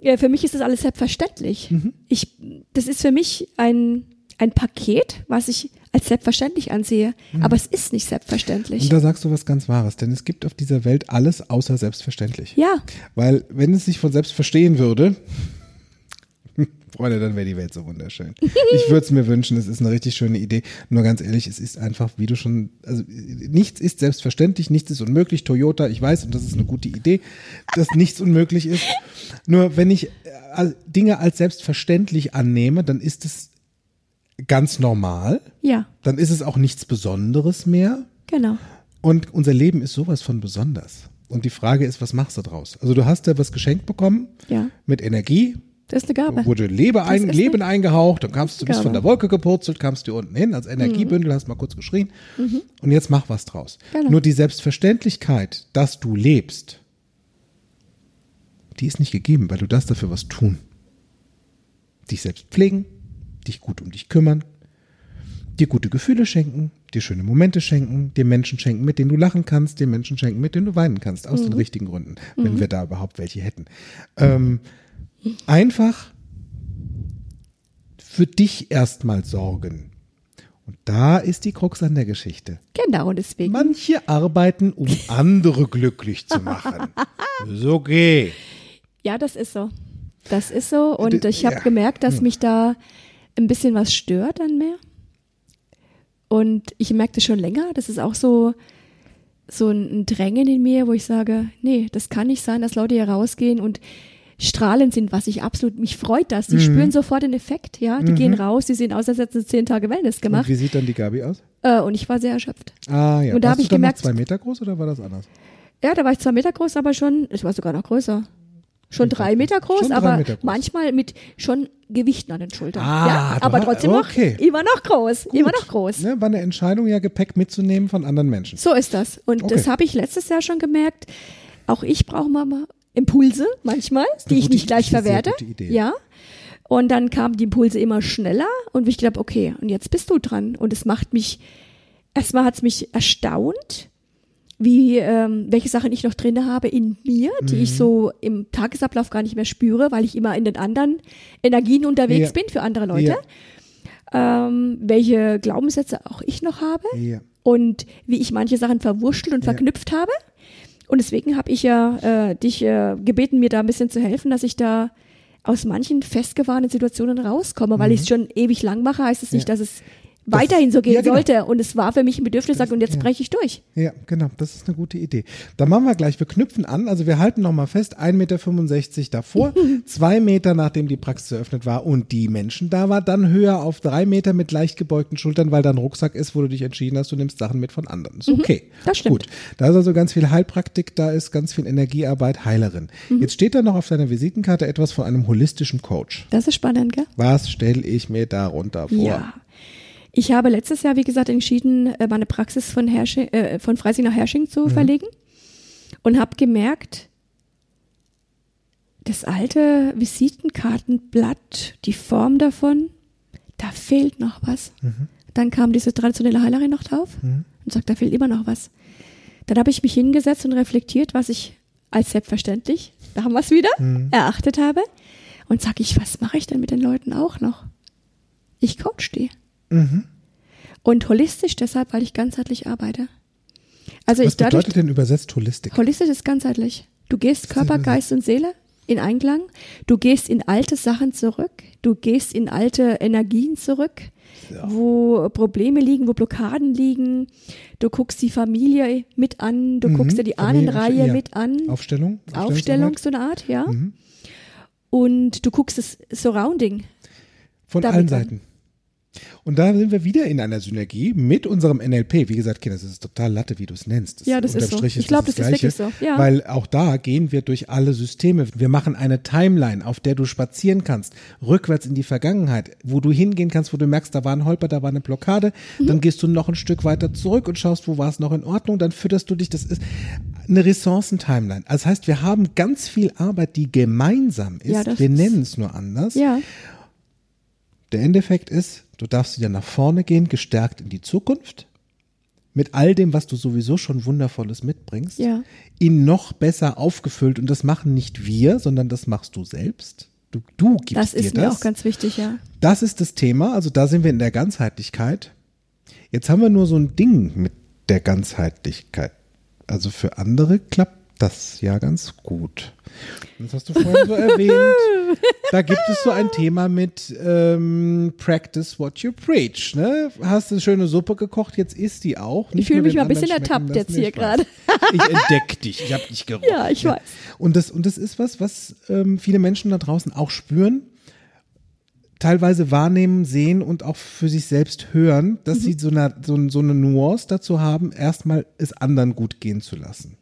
Ja, für mich ist das alles selbstverständlich. Ich, das ist für mich ein, ein Paket, was ich als selbstverständlich ansehe. Aber es ist nicht selbstverständlich. Mhm. Und da sagst du was ganz Wahres, denn es gibt auf dieser Welt alles außer selbstverständlich. ja, Weil wenn es sich von selbst verstehen würde, Freunde, dann wäre die Welt so wunderschön. Ich würde es mir wünschen, es ist eine richtig schöne Idee. Nur ganz ehrlich, es ist einfach, wie du schon, also nichts ist selbstverständlich, nichts ist unmöglich. Toyota, ich weiß, und das ist eine gute Idee, dass nichts unmöglich ist. Nur wenn ich äh, Dinge als selbstverständlich annehme, dann ist es ganz normal. ja, Dann ist es auch nichts Besonderes mehr. genau. Und unser Leben ist sowas von besonders. Und die Frage ist, was machst du draus? Also du hast ja was geschenkt bekommen Ja, mit Energie, das ist eine Gabe. wurde Lebe ein, Leben eine eingehaucht, dann kamst du, bist Gabe. von der Wolke gepurzelt, kamst du unten hin als Energiebündel, hast mal kurz geschrien und jetzt mach was draus. Mhm. Genau. Nur die Selbstverständlichkeit, dass du lebst, die ist nicht gegeben, weil du darfst dafür was tun. Dich selbst pflegen, dich gut um dich kümmern, dir gute Gefühle schenken, dir schöne Momente schenken, dir Menschen schenken, mit denen du lachen kannst, dir Menschen schenken, mit denen du weinen kannst, aus den richtigen Gründen, wenn wir da überhaupt welche hätten. Ähm, einfach für dich erstmal sorgen. Und da ist die Krux an der Geschichte. Genau, deswegen. Manche arbeiten, um andere glücklich zu machen. Ist okay. Ja, das ist so. Das ist so. Und D- ich habe ja. gemerkt, dass mich da ein bisschen was stört an mir. Und ich merke das schon länger. Das ist auch so, so ein Drängen in mir, wo ich sage, nee, das kann nicht sein, dass Leute hier rausgehen und strahlend sind, was ich absolut, mich freut das. Mhm. Die spüren sofort den Effekt, ja. Die gehen raus, die sehen aus, als hätten sie zehn Tage Wellness Und gemacht. wie sieht dann die Gabi aus? Äh, und ich war sehr erschöpft. Ah ja. Und da Warst hab ich gemerkt- zwei Meter groß oder war das anders? Ja, da war ich zwei Meter groß, aber schon, ich war sogar noch größer. Schon drei Meter groß, drei aber Meter groß. manchmal mit schon Gewichten an den Schultern. Ah, ja, aber trotzdem okay. noch immer noch groß, immer noch groß. Ne, war eine Entscheidung, ja Gepäck mitzunehmen von anderen Menschen. So ist das. Und Okay. das habe ich letztes Jahr schon gemerkt. Auch ich brauche mal Impulse manchmal, die ich nicht gleich verwerte. Ja. Und dann kamen die Impulse immer schneller und ich gedacht, okay, und jetzt bist du dran. Und es macht mich, erstmal hat es mich erstaunt, wie, ähm, welche Sachen ich noch drin habe in mir, die Mhm. ich so im Tagesablauf gar nicht mehr spüre, weil ich immer in den anderen Energien unterwegs Ja. bin für andere Leute. Ähm, welche Glaubenssätze auch ich noch habe Ja. und wie ich manche Sachen verwurschtelt und Ja. verknüpft habe. Und deswegen habe ich ja äh, dich äh, gebeten, mir da ein bisschen zu helfen, dass ich da aus manchen festgefahrenen Situationen rauskomme, weil ich es schon ewig lang mache, heißt es nicht, Mhm. Ja. dass es weiterhin so gehen ja, genau. sollte. Und es war für mich ein Bedürfnis, sag, und jetzt ja. breche ich durch. Ja, genau, das ist eine gute Idee. Da machen wir gleich, wir knüpfen an, also wir halten nochmal fest, 1,65 Meter davor, zwei Meter nachdem die Praxis eröffnet war und die Menschen da war, dann höher auf drei Meter mit leicht gebeugten Schultern, weil da ein Rucksack ist, wo du dich entschieden hast, du nimmst Sachen mit von anderen. Ist okay. Mhm. das stimmt. Gut. Da ist also ganz viel Heilpraktik, da ist ganz viel Energiearbeit, Heilerin. Mhm. Jetzt steht da noch auf deiner Visitenkarte etwas von einem holistischen Coach. Das ist spannend, gell? Was stelle ich mir darunter vor? Ja. Ich habe letztes Jahr, wie gesagt, entschieden, äh, meine Praxis von, Hersching, äh, von Freising nach Hersching Mhm. zu verlegen und habe gemerkt, das alte Visitenkartenblatt, die Form davon, da fehlt noch was. Mhm. Dann kam diese traditionelle Heilerin noch drauf und sagt, da fehlt immer noch was. Dann habe ich mich hingesetzt und reflektiert, was ich als selbstverständlich, da haben wir es wieder, Mhm. erachtet habe. Und sage ich, was mache ich denn mit den Leuten auch noch? Ich coach die. Mhm. Und holistisch deshalb, weil ich ganzheitlich arbeite. Also Was ich dadurch, bedeutet denn übersetzt Holistik? holistisch ist ganzheitlich. Du gehst Körper, Geist und Seele in Einklang. Du gehst in alte Sachen zurück. Du gehst in alte Energien zurück, wo Probleme liegen, wo Blockaden liegen. Du guckst die Familie mit an. Du guckst dir die Ahnenreihe ja. mit an. Aufstellung? Aufstellung, so eine Art, ja. Und du guckst das Surrounding. Von allen an. Seiten. Und da sind wir wieder in einer Synergie mit unserem NLP. Wie gesagt, Kinder, das ist total Latte, wie du es nennst. Ja, das ist so. Strich Ich glaube, das ist Gleiche, wirklich so, ja. Weil auch da gehen wir durch alle Systeme. Wir machen eine Timeline, auf der du spazieren kannst, rückwärts in die Vergangenheit, wo du hingehen kannst, wo du merkst, da war ein Holper, da war eine Blockade. Mhm. Dann gehst du noch ein Stück weiter zurück und schaust, wo war es noch in Ordnung. Dann fütterst du dich. Das ist eine Ressourcen-Timeline. Das heißt, wir haben ganz viel Arbeit, die gemeinsam ist. Ja, das wir nennen es nur anders. Ja, Der Endeffekt ist, du darfst wieder nach vorne gehen, gestärkt in die Zukunft. Mit all dem, was du sowieso schon Wundervolles mitbringst. Ja. In noch besser aufgefüllt. Und das machen nicht wir, sondern das machst du selbst. Du, du gibst das dir ist das. mir auch ganz wichtig, ja. Das ist das Thema, also da sind wir in der Ganzheitlichkeit. Jetzt haben wir nur so ein Ding mit der Ganzheitlichkeit. Also für andere klappt das ja ganz gut. Das hast du vorhin so erwähnt. Da gibt es so ein Thema mit ähm, Practice what you preach. Ne? Hast du schöne Suppe gekocht, jetzt isst die auch. Ich Nicht fühle nur mich mal ein bisschen ertappt jetzt hier ich gerade. Ich entdeck dich, ich habe dich gerochen. Ja, ich weiß. Und das, und das ist was, was ähm, viele Menschen da draußen auch spüren, teilweise wahrnehmen, sehen und auch für sich selbst hören, dass Mhm. sie so eine, so, so eine Nuance dazu haben, erstmal es anderen gut gehen zu lassen.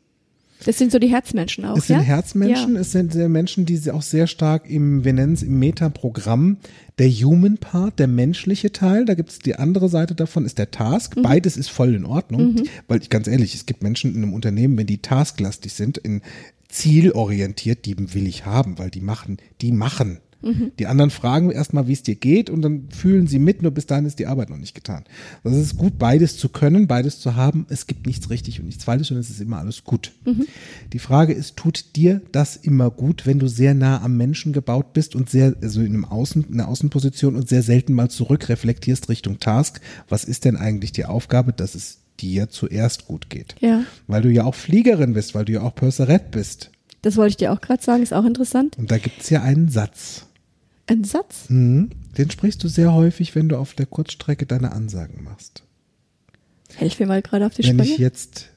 Das sind so die Herzmenschen auch, Es sind ja? Herzmenschen, Ja. es sind sehr Menschen, die auch sehr stark im, wir nennen es im Metaprogramm, der Human Part, der menschliche Teil, da gibt es die andere Seite davon, ist der Task. Mhm. Beides ist voll in Ordnung, weil ich ganz ehrlich, es gibt Menschen in einem Unternehmen, wenn die tasklastig sind, in zielorientiert, die will ich haben, weil die machen, die machen. Mhm. Die anderen fragen erstmal, wie es dir geht und dann fühlen sie mit, nur bis dahin ist die Arbeit noch nicht getan. Das ist gut, beides zu können, beides zu haben. Es gibt nichts richtig und nichts falsch und es ist immer alles gut. Mhm. Die Frage ist, tut dir das immer gut, wenn du sehr nah am Menschen gebaut bist und sehr, also in einem Außen, in einer Außenposition und sehr selten mal zurückreflektierst Richtung Task? Was ist denn eigentlich die Aufgabe, dass es dir zuerst gut geht? Ja. Weil du ja auch Fliegerin bist, weil du ja auch Purserette bist. Das wollte ich dir auch gerade sagen, ist auch interessant. Und da gibt's ja einen Satz. Ein Satz. Mhm. Den sprichst du sehr häufig, wenn du auf der Kurzstrecke deine Ansagen machst. Helf mir mal gerade auf die Wenn ich Sprünge. jetzt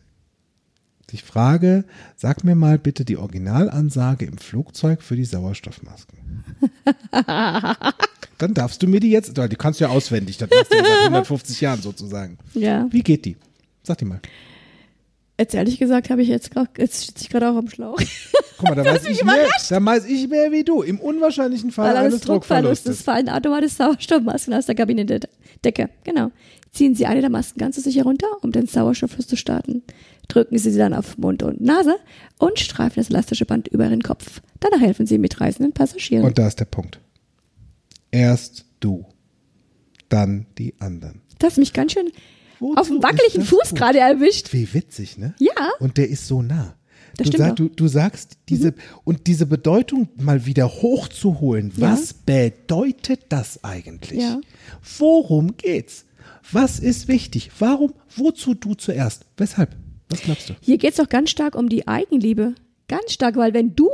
dich frage, sag mir mal bitte die Originalansage im Flugzeug für die Sauerstoffmasken. Dann darfst du mir die jetzt, die kannst du ja auswendig, das machst du ja seit 150 Jahren sozusagen. Ja. Wie geht die? Sag die mal. Jetzt ehrlich gesagt habe ich jetzt gerade, jetzt sitze ich gerade auch am Schlauch. Guck mal, da weiß, ich mehr, da weiß ich mehr wie du. Im unwahrscheinlichen Fall Weil eines Druckverlustes Druckverlustes. fallen automatisch Sauerstoffmasken aus der Kabinendecke. Genau. Ziehen Sie eine der Masken ganz sicher runter, um den Sauerstofffluss zu starten. Drücken Sie sie dann auf Mund und Nase und streifen das elastische Band über Ihren Kopf. Danach helfen Sie mitreisenden Passagieren. Und da ist der Punkt. Erst du, dann die anderen. das hat mich ganz schön Wozu auf dem wackeligen Fuß gut? gerade erwischt. Wie witzig, ne? Ja. Und der ist so nah. Das du, stimmt sag, du, du sagst, diese, und diese Bedeutung mal wieder hochzuholen, Ja. was bedeutet das eigentlich? Ja. Worum geht's? Was ist wichtig? Warum, wozu du zuerst? Weshalb? Was glaubst du? Hier geht es doch ganz stark um die Eigenliebe. Ganz stark, weil wenn du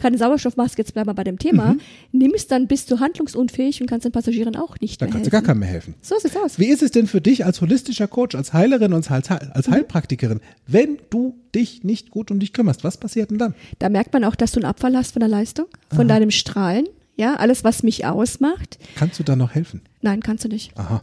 keine Sauerstoffmaske, jetzt bleiben wir bei dem Thema, nimmst, dann bist du handlungsunfähig und kannst den Passagieren auch nicht Da mehr kannst du helfen. gar keinem mehr helfen. So sieht's aus. Wie ist es denn für dich als holistischer Coach, als Heilerin und als, als Mhm. Heilpraktikerin, wenn du dich nicht gut um dich kümmerst? Was passiert denn dann? Da merkt man auch, dass du einen Abfall hast von der Leistung, von deinem Strahlen. Ja, alles, was mich ausmacht. Kannst du da noch helfen? Nein, kannst du nicht. Aha.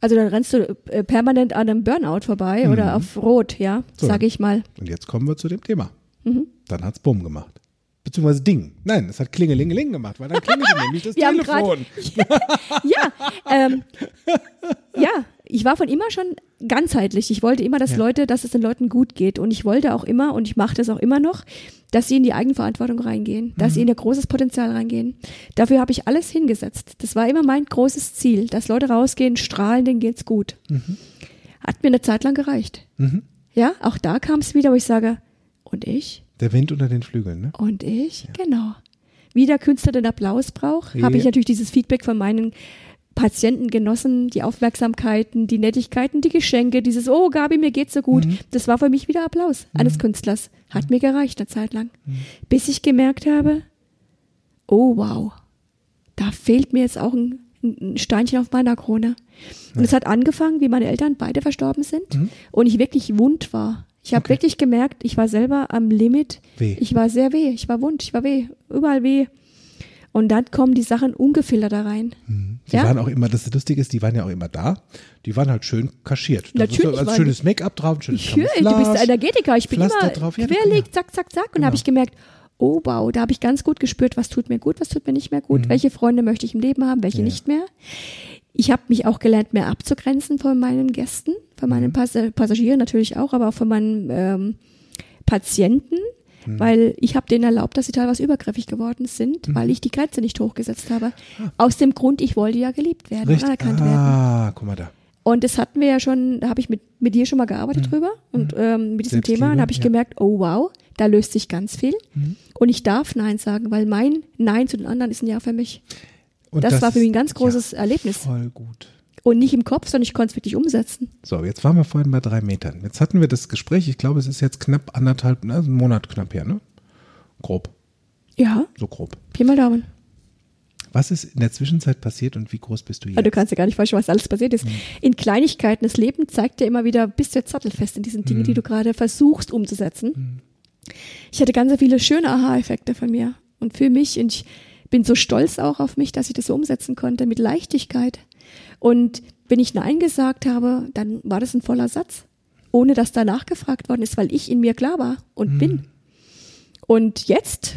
Also dann rennst du äh, permanent an einem Burnout vorbei oder auf Rot, ja, Mhm. So. sage ich mal. Und jetzt kommen wir zu dem Thema. Mhm. Dann hat's Bumm gemacht. Beziehungsweise Ding. Nein, es hat Klingelingeling gemacht, weil dann klingelte nämlich das Wir Telefon. Ja, ähm, ja, ich war von immer schon ganzheitlich. Ich wollte immer, dass Ja. Leute, dass es den Leuten gut geht. Und ich wollte auch immer, und ich mache das auch immer noch, dass sie in die Eigenverantwortung reingehen, dass Mhm. sie in ihr großes Potenzial reingehen. Dafür habe ich alles hingesetzt. Das war immer mein großes Ziel, dass Leute rausgehen, strahlen, denen geht's gut. Mhm. Hat mir eine Zeit lang gereicht. Ja, auch da kam es wieder, wo ich sage, und ich? Der Wind unter den Flügeln, ne? Und ich, genau. Wie der Künstler den Applaus braucht, habe Ja. ich natürlich dieses Feedback von meinen Patienten genossen, die Aufmerksamkeiten, die Nettigkeiten, die Geschenke, dieses, oh Gabi, mir geht's so gut. Das war für mich wieder Applaus eines Künstlers. Hat mir gereicht eine Zeit lang. Bis ich gemerkt habe, oh wow, da fehlt mir jetzt auch ein, ein Steinchen auf meiner Krone. Und es hat angefangen, wie meine Eltern beide verstorben sind und ich wirklich wund war. Ich habe Okay. wirklich gemerkt, ich war selber am Limit. Weh. Ich war sehr weh, ich war wund, ich war weh, überall weh. Und dann kommen die Sachen ungefiltert da rein. Die Ja? waren auch immer, das Lustige ist, die waren ja auch immer da. Die waren halt schön kaschiert. Da Natürlich war so, waren als schönes Make-up drauf, schönes Ich höre, du bist. Energetiker. Ich bin Pflaster immer drauf. Ja, querlegt, zack, zack, zack. Und da habe ich gemerkt, oh wow, da habe ich ganz gut gespürt, was tut mir gut, was tut mir nicht mehr gut, Mhm. welche Freunde möchte ich im Leben haben, welche nicht mehr. Ich habe mich auch gelernt, mehr abzugrenzen von meinen Gästen, von Mhm. meinen Pass Passagieren natürlich auch, aber auch von meinen ähm, Patienten, Mhm. weil ich habe denen erlaubt, dass sie teilweise übergriffig geworden sind, Mhm. weil ich die Grenze nicht hochgesetzt habe. Aus dem Grund, ich wollte ja geliebt werden und Richtig. anerkannt werden. Ah, guck mal da. Und das hatten wir ja schon, da habe ich mit, mit dir schon mal gearbeitet drüber und ähm, mit diesem Mhm. Thema. Und habe ich ja. gemerkt, oh wow, da löst sich ganz viel. Mhm. Und ich darf Nein sagen, weil mein Nein zu den anderen ist ein Ja für mich. Und Das, war für mich ein ganz großes ja, Erlebnis. Voll gut. Und nicht im Kopf, sondern ich konnte es wirklich umsetzen. So, jetzt waren wir vorhin bei drei Metern. Jetzt hatten wir das Gespräch, ich glaube, es ist jetzt knapp anderthalb, ne, also einen Monat knapp her, ne? Grob, Ja, so grob. Pi mal Daumen. Was ist in der Zwischenzeit passiert und wie groß bist du jetzt? Aber du kannst ja gar nicht vorstellen, was alles passiert ist. Mhm. In Kleinigkeiten, das Leben zeigt dir immer wieder, bist du jetzt sattelfest in diesen Dingen, Mhm. die du gerade versuchst umzusetzen. Ich hatte ganz viele schöne Aha-Effekte von mir und für mich und ich bin so stolz auch auf mich, dass ich das so umsetzen konnte mit Leichtigkeit. Und wenn ich Nein gesagt habe, dann war das ein voller Satz, ohne dass da nachgefragt worden ist, weil ich in mir klar war und bin. Und jetzt,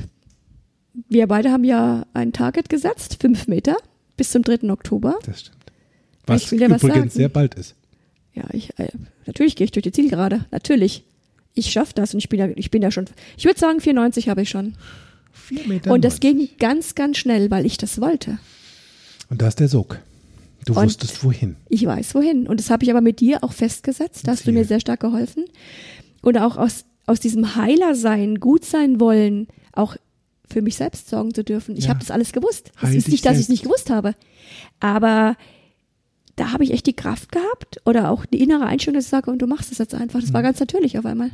wir beide haben ja ein Target gesetzt, fünf Meter bis zum 3. Oktober. Das stimmt. Was Ich will dir was übrigens sagen. sehr bald ist. Ja, ich, äh, natürlich gehe ich durch die Zielgerade. Natürlich. Ich schaffe das und ich bin ja, ich bin ja schon, ich würde sagen, 94 habe ich schon. Vier Meter. Und das 90. ging ganz, ganz schnell, weil ich das wollte. Und da ist der Sog. Du Und- wusstest wohin. Ich weiß wohin. Und das habe ich aber mit dir auch festgesetzt. Da hast du mir sehr stark geholfen. Und auch aus, aus diesem Heiler sein, gut sein wollen, auch für mich selbst sorgen zu dürfen. Ich Ja. habe das alles gewusst. Es ist nicht, dass ich es nicht gewusst habe. Aber da habe ich echt die Kraft gehabt oder auch die innere Einstellung, dass ich sage, und du machst es jetzt einfach. Das war ganz natürlich auf einmal.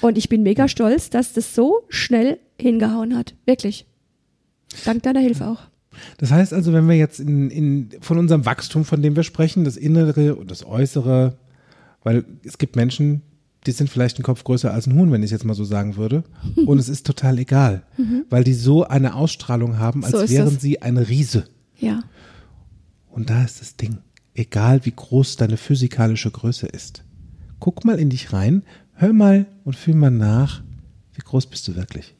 Und ich bin mega stolz, dass das so schnell hingehauen hat. Wirklich. Dank deiner Hilfe auch. Das heißt also, wenn wir jetzt in, in, von unserem Wachstum, von dem wir sprechen, das Innere und das Äußere, weil es gibt Menschen, die sind vielleicht ein Kopf größer als ein Huhn, wenn ich es jetzt mal so sagen würde. Und es ist total egal, weil die so eine Ausstrahlung haben, als Mhm. So wären das. sie ein Riese. Ja. Und da ist das Ding. Egal wie groß deine physikalische Größe ist. Guck mal in dich rein, hör mal und fühl mal nach, wie groß bist du wirklich?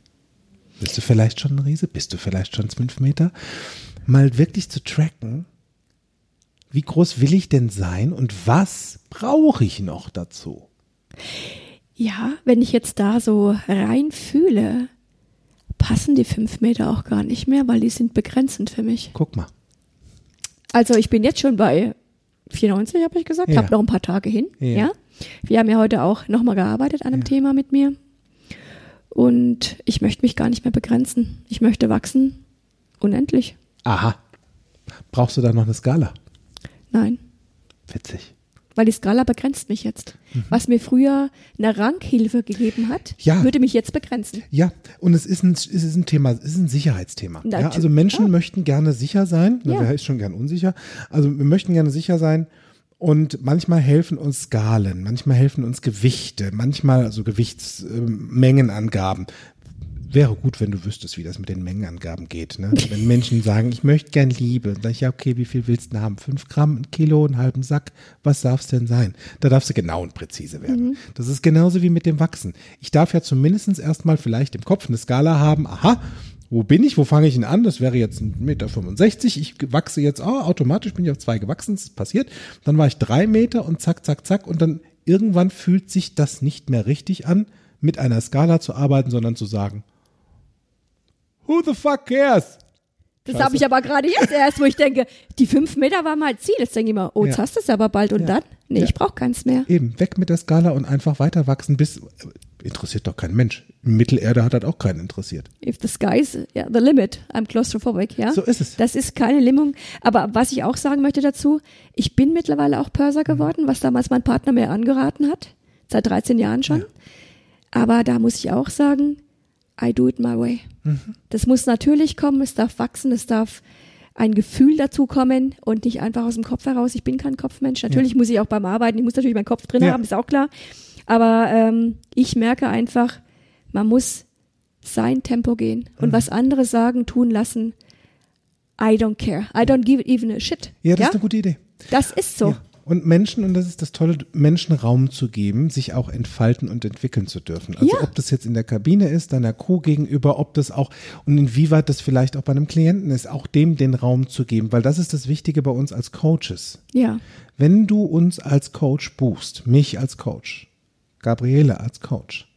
Bist du vielleicht schon ein Riese? Bist du vielleicht schon fünf Meter? Mal wirklich zu tracken, wie groß will ich denn sein und was brauche ich noch dazu? Ja, wenn ich jetzt da so rein fühle, passen die fünf Meter auch gar nicht mehr, weil die sind begrenzend für mich. Guck mal. Also ich bin jetzt schon bei 94, habe ich gesagt, Ja. habe noch ein paar Tage hin. Ja. Ja. Wir haben ja heute auch nochmal gearbeitet an einem Thema mit mir. Und ich möchte mich gar nicht mehr begrenzen. Ich möchte wachsen. Unendlich. Aha. Brauchst du da noch eine Skala? Nein. Witzig. Weil die Skala begrenzt mich jetzt. Was mir früher eine Ranghilfe gegeben hat, Ja. würde mich jetzt begrenzen. Ja, und es ist ein, es ist ein Thema, es ist ein Sicherheitsthema. Ja, also Menschen ja. möchten gerne sicher sein. Na, Ja. Wer ist schon gern unsicher? Also wir möchten gerne sicher sein. Und manchmal helfen uns Skalen, manchmal helfen uns Gewichte, manchmal also Gewichtsmengenangaben. Wäre gut, wenn du wüsstest, wie das mit den Mengenangaben geht. Ne? Wenn Menschen sagen, ich möchte gern Liebe, dann ich, ja, okay, wie viel willst du denn haben? Fünf Gramm, ein Kilo, einen halben Sack? Was darf es denn sein? Da darfst du genau und präzise werden. Das ist genauso wie mit dem Wachsen. Ich darf ja zumindest erstmal vielleicht im Kopf eine Skala haben, aha, wo bin ich, wo fange ich denn an? Das wäre jetzt 1,65 Meter. Ich wachse jetzt, oh, automatisch bin ich auf zwei gewachsen, das ist passiert. Dann war ich drei Meter und zack, zack, zack. Und dann irgendwann fühlt sich das nicht mehr richtig an, mit einer Skala zu arbeiten, sondern zu sagen, who the fuck cares? Das habe ich aber gerade jetzt erst, wo ich denke, die fünf Meter war mein Ziel. Jetzt denke ich mal, oh, jetzt Ja. hast du es aber bald und Ja. dann? Nee, Ja. ich brauche keins mehr. Eben, weg mit der Skala und einfach weiter wachsen, bis, interessiert doch kein Mensch. Mittelerde hat das auch keinen interessiert. If the sky's yeah, the limit, I'm claustrophobic, ja. So ist es. Das ist keine Limung. Aber was ich auch sagen möchte dazu, ich bin mittlerweile auch Pörser geworden, was damals mein Partner mir angeraten hat. Seit 13 Jahren schon. Ja. Aber da muss ich auch sagen, I do it my way. Mhm. Das muss natürlich kommen, es darf wachsen, es darf ein Gefühl dazu kommen und nicht einfach aus dem Kopf heraus. Ich bin kein Kopfmensch. Natürlich muss ich auch beim Arbeiten, ich muss natürlich meinen Kopf drin Ja. haben, ist auch klar. Aber ähm, ich merke einfach, man muss sein Tempo gehen. Und Mhm. was andere sagen, tun lassen, I don't care. I don't give even a shit. Ja, das ist eine gute Idee. Das ist so. Ja. Und Menschen, und das ist das Tolle, Menschen Raum zu geben, sich auch entfalten und entwickeln zu dürfen. Also Ja. ob das jetzt in der Kabine ist, deiner Crew gegenüber, ob das auch und inwieweit das vielleicht auch bei einem Klienten ist, auch dem den Raum zu geben, weil das ist das Wichtige bei uns als Coaches. Ja. Wenn du uns als Coach buchst, mich als Coach, Gabriele als Coach,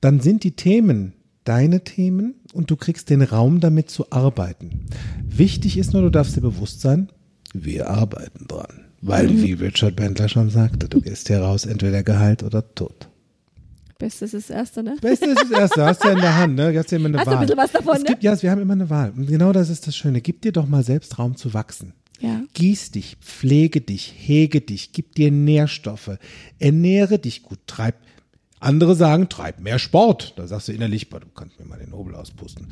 dann sind die Themen deine Themen und du kriegst den Raum damit zu arbeiten. Wichtig ist nur, du darfst dir bewusst sein, wir arbeiten dran. Weil, wie Richard Bendler schon sagte, du gehst hier raus, entweder geheilt oder tot. Bestes ist das Erste, ne? Beste ist das Erste, hast du ja in der Hand, ne? Hast ja immer eine Hast du Wahl. ein bisschen was davon, es ne? gibt, Ja, wir haben immer eine Wahl. Und genau das ist das Schöne. Gib dir doch mal selbst Raum zu wachsen. Ja. Gieß dich, pflege dich, hege dich, gib dir Nährstoffe, ernähre dich gut, treib. Andere sagen, treib mehr Sport. Da sagst du innerlich, du kannst mir mal den Hobel auspusten.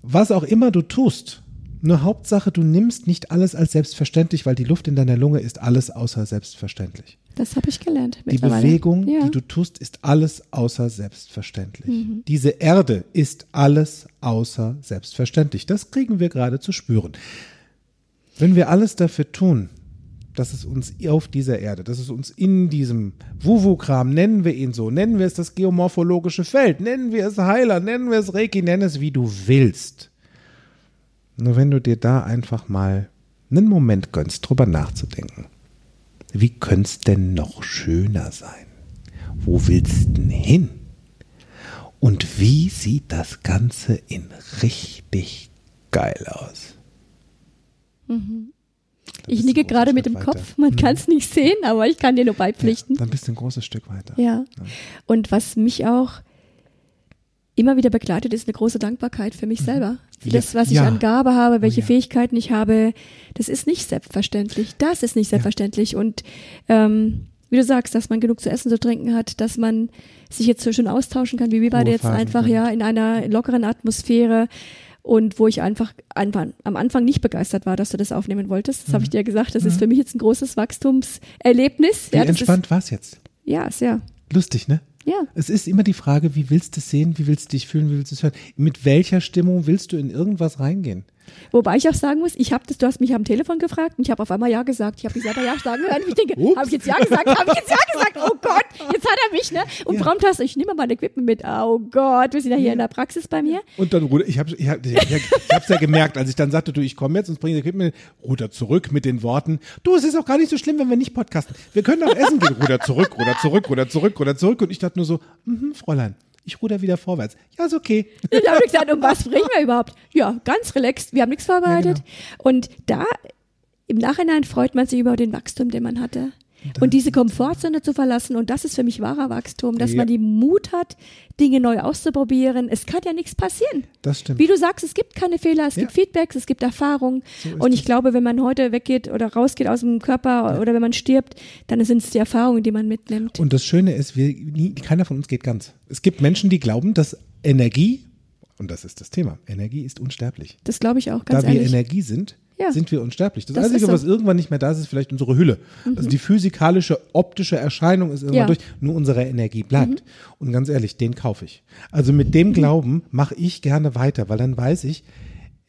Was auch immer du tust, nur Hauptsache, du nimmst nicht alles als selbstverständlich, weil die Luft in deiner Lunge ist alles außer selbstverständlich. Das habe ich gelernt. Die. Bewegung, ja. die du tust, ist alles außer selbstverständlich. Diese Erde ist alles außer selbstverständlich. Das kriegen wir gerade zu spüren. Wenn wir alles dafür tun, dass es uns auf dieser Erde, dass es uns in diesem Wuwu-Kram, nennen wir ihn so, nennen wir es das geomorphologische Feld, nennen wir es Heiler, nennen wir es Reiki, nenn es wie du willst. Nur wenn du dir da einfach mal einen Moment gönnst, drüber nachzudenken. Wie könnte es denn noch schöner sein? Wo willst du denn hin? Und wie sieht das Ganze in richtig geil aus? Dann Ich nicke gerade mit dem weiter. Kopf. Man kann es nicht sehen, aber ich kann dir nur beipflichten. Ja, dann bist du ein großes Stück weiter. Ja. Und was mich auch immer wieder begleitet, ist eine große Dankbarkeit für mich selber. Mhm. Ja. das, was ich Ja. an Gabe habe, welche ja. Fähigkeiten ich habe, das ist nicht selbstverständlich. Das ist nicht selbstverständlich. Und ähm, wie du sagst, dass man genug zu essen, zu trinken hat, dass man sich jetzt so schön austauschen kann, wie wir beide jetzt einfach, ja, in einer lockeren Atmosphäre. Und wo ich einfach anfang, am Anfang nicht begeistert war, dass du das aufnehmen wolltest. Das habe ich dir gesagt. Das ist für mich jetzt ein großes Wachstumserlebnis. Mhm. Wie Ja, entspannt war es jetzt? Ja, sehr. Lustig, ne? Ja. Es ist immer die Frage, wie willst du es sehen, wie willst du dich fühlen, wie willst du es hören? Mit welcher Stimmung willst du in irgendwas reingehen? Wobei ich auch sagen muss, ich habe das, du hast mich am Telefon gefragt und ich habe auf einmal Ja gesagt. Ich habe dich selber Ja sagen hören. Ich denke, habe ich jetzt Ja gesagt? Habe ich jetzt Ja gesagt? Oh Gott, jetzt hat er mich, ne? Und Ja. prompt hast du, ich nehme mal mein Equipment mit. Oh Gott, wir sind ja hier in der Praxis bei mir. Und dann ruder, ich habe ich hab, ich hab, ich hab's ja gemerkt, als ich dann sagte, du, ich komme jetzt und bringe das Equipment, ruder zurück mit den Worten, du, es ist auch gar nicht so schlimm, wenn wir nicht podcasten. Wir können auch essen gehen, ruder zurück, ruder zurück, ruder zurück, ruder zurück. Und ich dachte nur so, mhm, Fräulein, ich ruder wieder vorwärts. Ja, ist okay. Dann habe ich gesagt, um was sprechen wir überhaupt? Ja, ganz relaxed. Wir haben nichts vorbereitet. Ja, Und da im Nachhinein freut man sich über den Wachstum, den man hatte. Und diese Komfortzone zu verlassen, und das ist für mich wahrer Wachstum, dass Ja. man die Mut hat, Dinge neu auszuprobieren. Es kann ja nichts passieren. Das stimmt. Wie du sagst, es gibt keine Fehler, es Ja. gibt Feedbacks, es gibt Erfahrungen. So und ich es. glaube, wenn man heute weggeht oder rausgeht aus dem Körper oder wenn man stirbt, dann sind es die Erfahrungen, die man mitnimmt. Und das Schöne ist, wir, nie, keiner von uns geht ganz. Es gibt Menschen, die glauben, dass Energie, und das ist das Thema, Energie ist unsterblich. das glaube ich auch, ganz da wir ehrlich. Energie sind, Ja. sind wir unsterblich. Das, Das Einzige, so. Mhm. was irgendwann nicht mehr da ist, ist vielleicht unsere Hülle. Also die physikalische, optische Erscheinung ist irgendwann Ja. Mhm. durch, nur unsere Energie bleibt. Und ganz ehrlich, den kaufe ich. Also mit dem Glauben mache ich gerne weiter, weil dann weiß ich,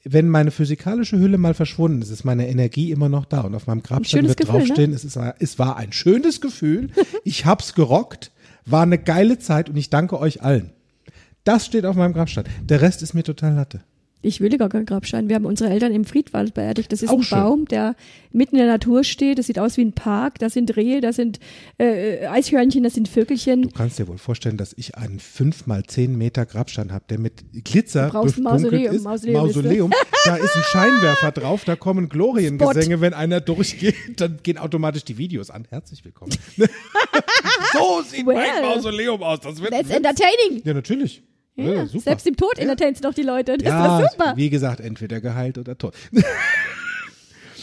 wenn meine physikalische Hülle mal verschwunden ist, ist meine Energie immer noch da. Und auf meinem Grabstein wird Gefühl, ne? draufstehen, es, ist, es war ein schönes Gefühl, ich hab's gerockt, war eine geile Zeit und ich danke euch allen. Das steht auf meinem Grabstein. Der Rest ist mir total Latte. Ich will gar keinen Grabstein. Wir haben unsere Eltern im Friedwald beerdigt. Das ist Auch ein schön. Baum, der mitten in der Natur steht. Das sieht aus wie ein Park. Da sind Rehe, da sind äh, Eishörnchen, da sind Vögelchen. Du kannst dir wohl vorstellen, dass ich einen 5 mal 10 Meter Grabstein habe, der mit Glitzer Du brauchst Mausoleum, ist. Mausoleum Mausoleum. Da ist ein Scheinwerfer drauf, da kommen Gloriengesänge. Wenn einer durchgeht, dann gehen automatisch die Videos an. Herzlich willkommen. so sieht mein Well. Mausoleum aus. Das wird That's entertaining. Ja, natürlich. Ja, Ja, super. Selbst im Tod entertainst noch die Leute. Das ja, ist super. wie gesagt, entweder geheilt oder tot.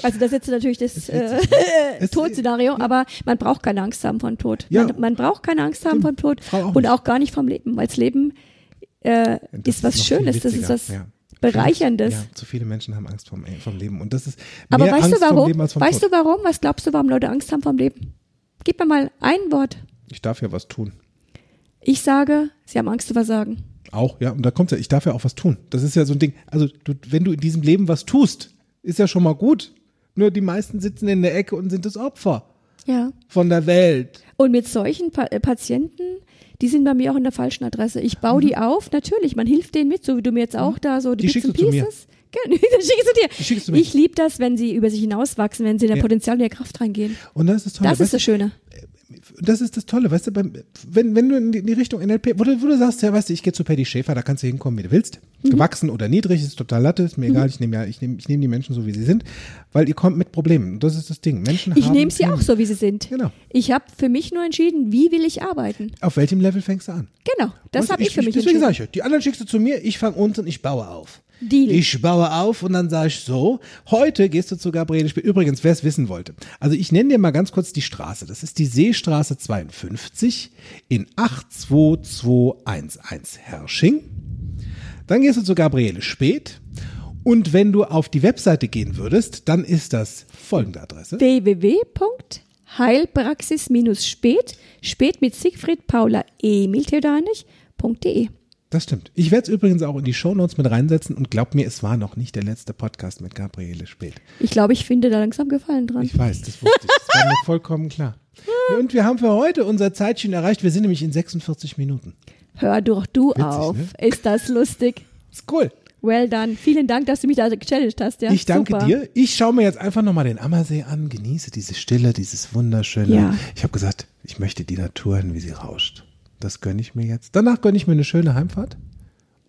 Also das ist jetzt natürlich das äh, Todszenario, aber man braucht keine Angst haben von Tod. Ja. Man, man braucht keine Angst haben vom Tod auch und auch gar nicht vom Leben, weil das Leben äh, Das ist was Schönes, das ist was ja. Bereicherndes. Ja, zu viele Menschen haben Angst vom, vom Leben. Und das ist Aber mehr weißt Angst du vom warum? Leben als vom Weißt Tod. du warum? Was glaubst du, warum Leute Angst haben vom Leben? Gib mir mal ein Wort. Ich darf ja was tun. Ich sage, sie haben Angst zu versagen. Auch, ja, und da kommt ja, ich darf ja auch was tun. Das ist ja so ein Ding. Also, du, wenn du in diesem Leben was tust, Ist ja schon mal gut. Nur die meisten sitzen in der Ecke und sind das Opfer Ja. von der Welt. Und mit solchen pa äh, Patienten, die sind bei mir auch an der falschen Adresse. Ich baue die auf, natürlich, man hilft denen mit, so wie du mir jetzt auch da so die, Mhm. Die Bits and. Pieces. Gerne, dann schickst du dir. Die schickst du mir. Ich liebe das, wenn sie über sich hinauswachsen, wenn sie in der Ja. Potenzial und der Kraft reingehen. Und das ist das Tolle. Das ist das Schöne. Das ist das Tolle, weißt du, beim, wenn, wenn du in die, in die Richtung NLP, wo du, wo du sagst, ja, weißt du, ich gehe zu Paddy Schäfer, da kannst du hinkommen, wie du willst. Mhm. Gewachsen oder niedrig, ist total latte, ist mir egal, ich nehme ja, ich nehme ich nehm die Menschen so, wie sie sind, weil ihr kommt mit Problemen. Das ist das Ding. Menschen Ich nehme sie auch so, wie sie sind. Genau. Ich habe für mich nur entschieden, wie will ich arbeiten. Auf welchem Level fängst du an? Genau, das habe ich, für mich Deswegen entschieden. sage ich, die anderen schickst du zu mir, ich fange unten, ich baue auf. Deal. Ich baue auf und dann sage ich so, heute gehst du zu Gabriele Spiel. Übrigens, wer es wissen wollte. Also ich nenne dir mal ganz kurz die Straße. Das ist die Seestraße 52 in 82211 Hersching. Dann gehst du zu Gabriele Spät. Und wenn du auf die Webseite gehen würdest, dann ist das folgende Adresse. www.heilpraxis-spät, spät mit Siegfried Paula Emil Theodanich.de. Das stimmt. Ich werde es übrigens auch in die Shownotes mit reinsetzen und glaub mir, es war noch nicht der letzte Podcast mit Gabriele Spät. Ich glaube, ich finde da langsam Gefallen dran. Ich weiß, das wusste ich. Das war mir vollkommen klar. Und wir haben für heute unser Zeitchen erreicht. Wir sind nämlich in 46 Minuten. Hör doch du Witzig, auf. ne? Ist das lustig? Ist cool. Well done. Vielen Dank, dass du mich da gechallenged hast. Ja, ich danke super. dir. Ich schaue mir jetzt einfach nochmal den Ammersee an, genieße diese Stille, dieses wunderschöne. Ja. Ich habe gesagt, ich möchte die Natur hören, wie sie rauscht. Das gönne ich mir jetzt. Danach gönne ich mir eine schöne Heimfahrt.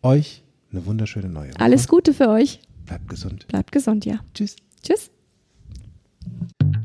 Euch eine wunderschöne neue Woche. Alles Gute für euch. Bleibt gesund. Bleibt gesund, ja. Tschüss. Tschüss.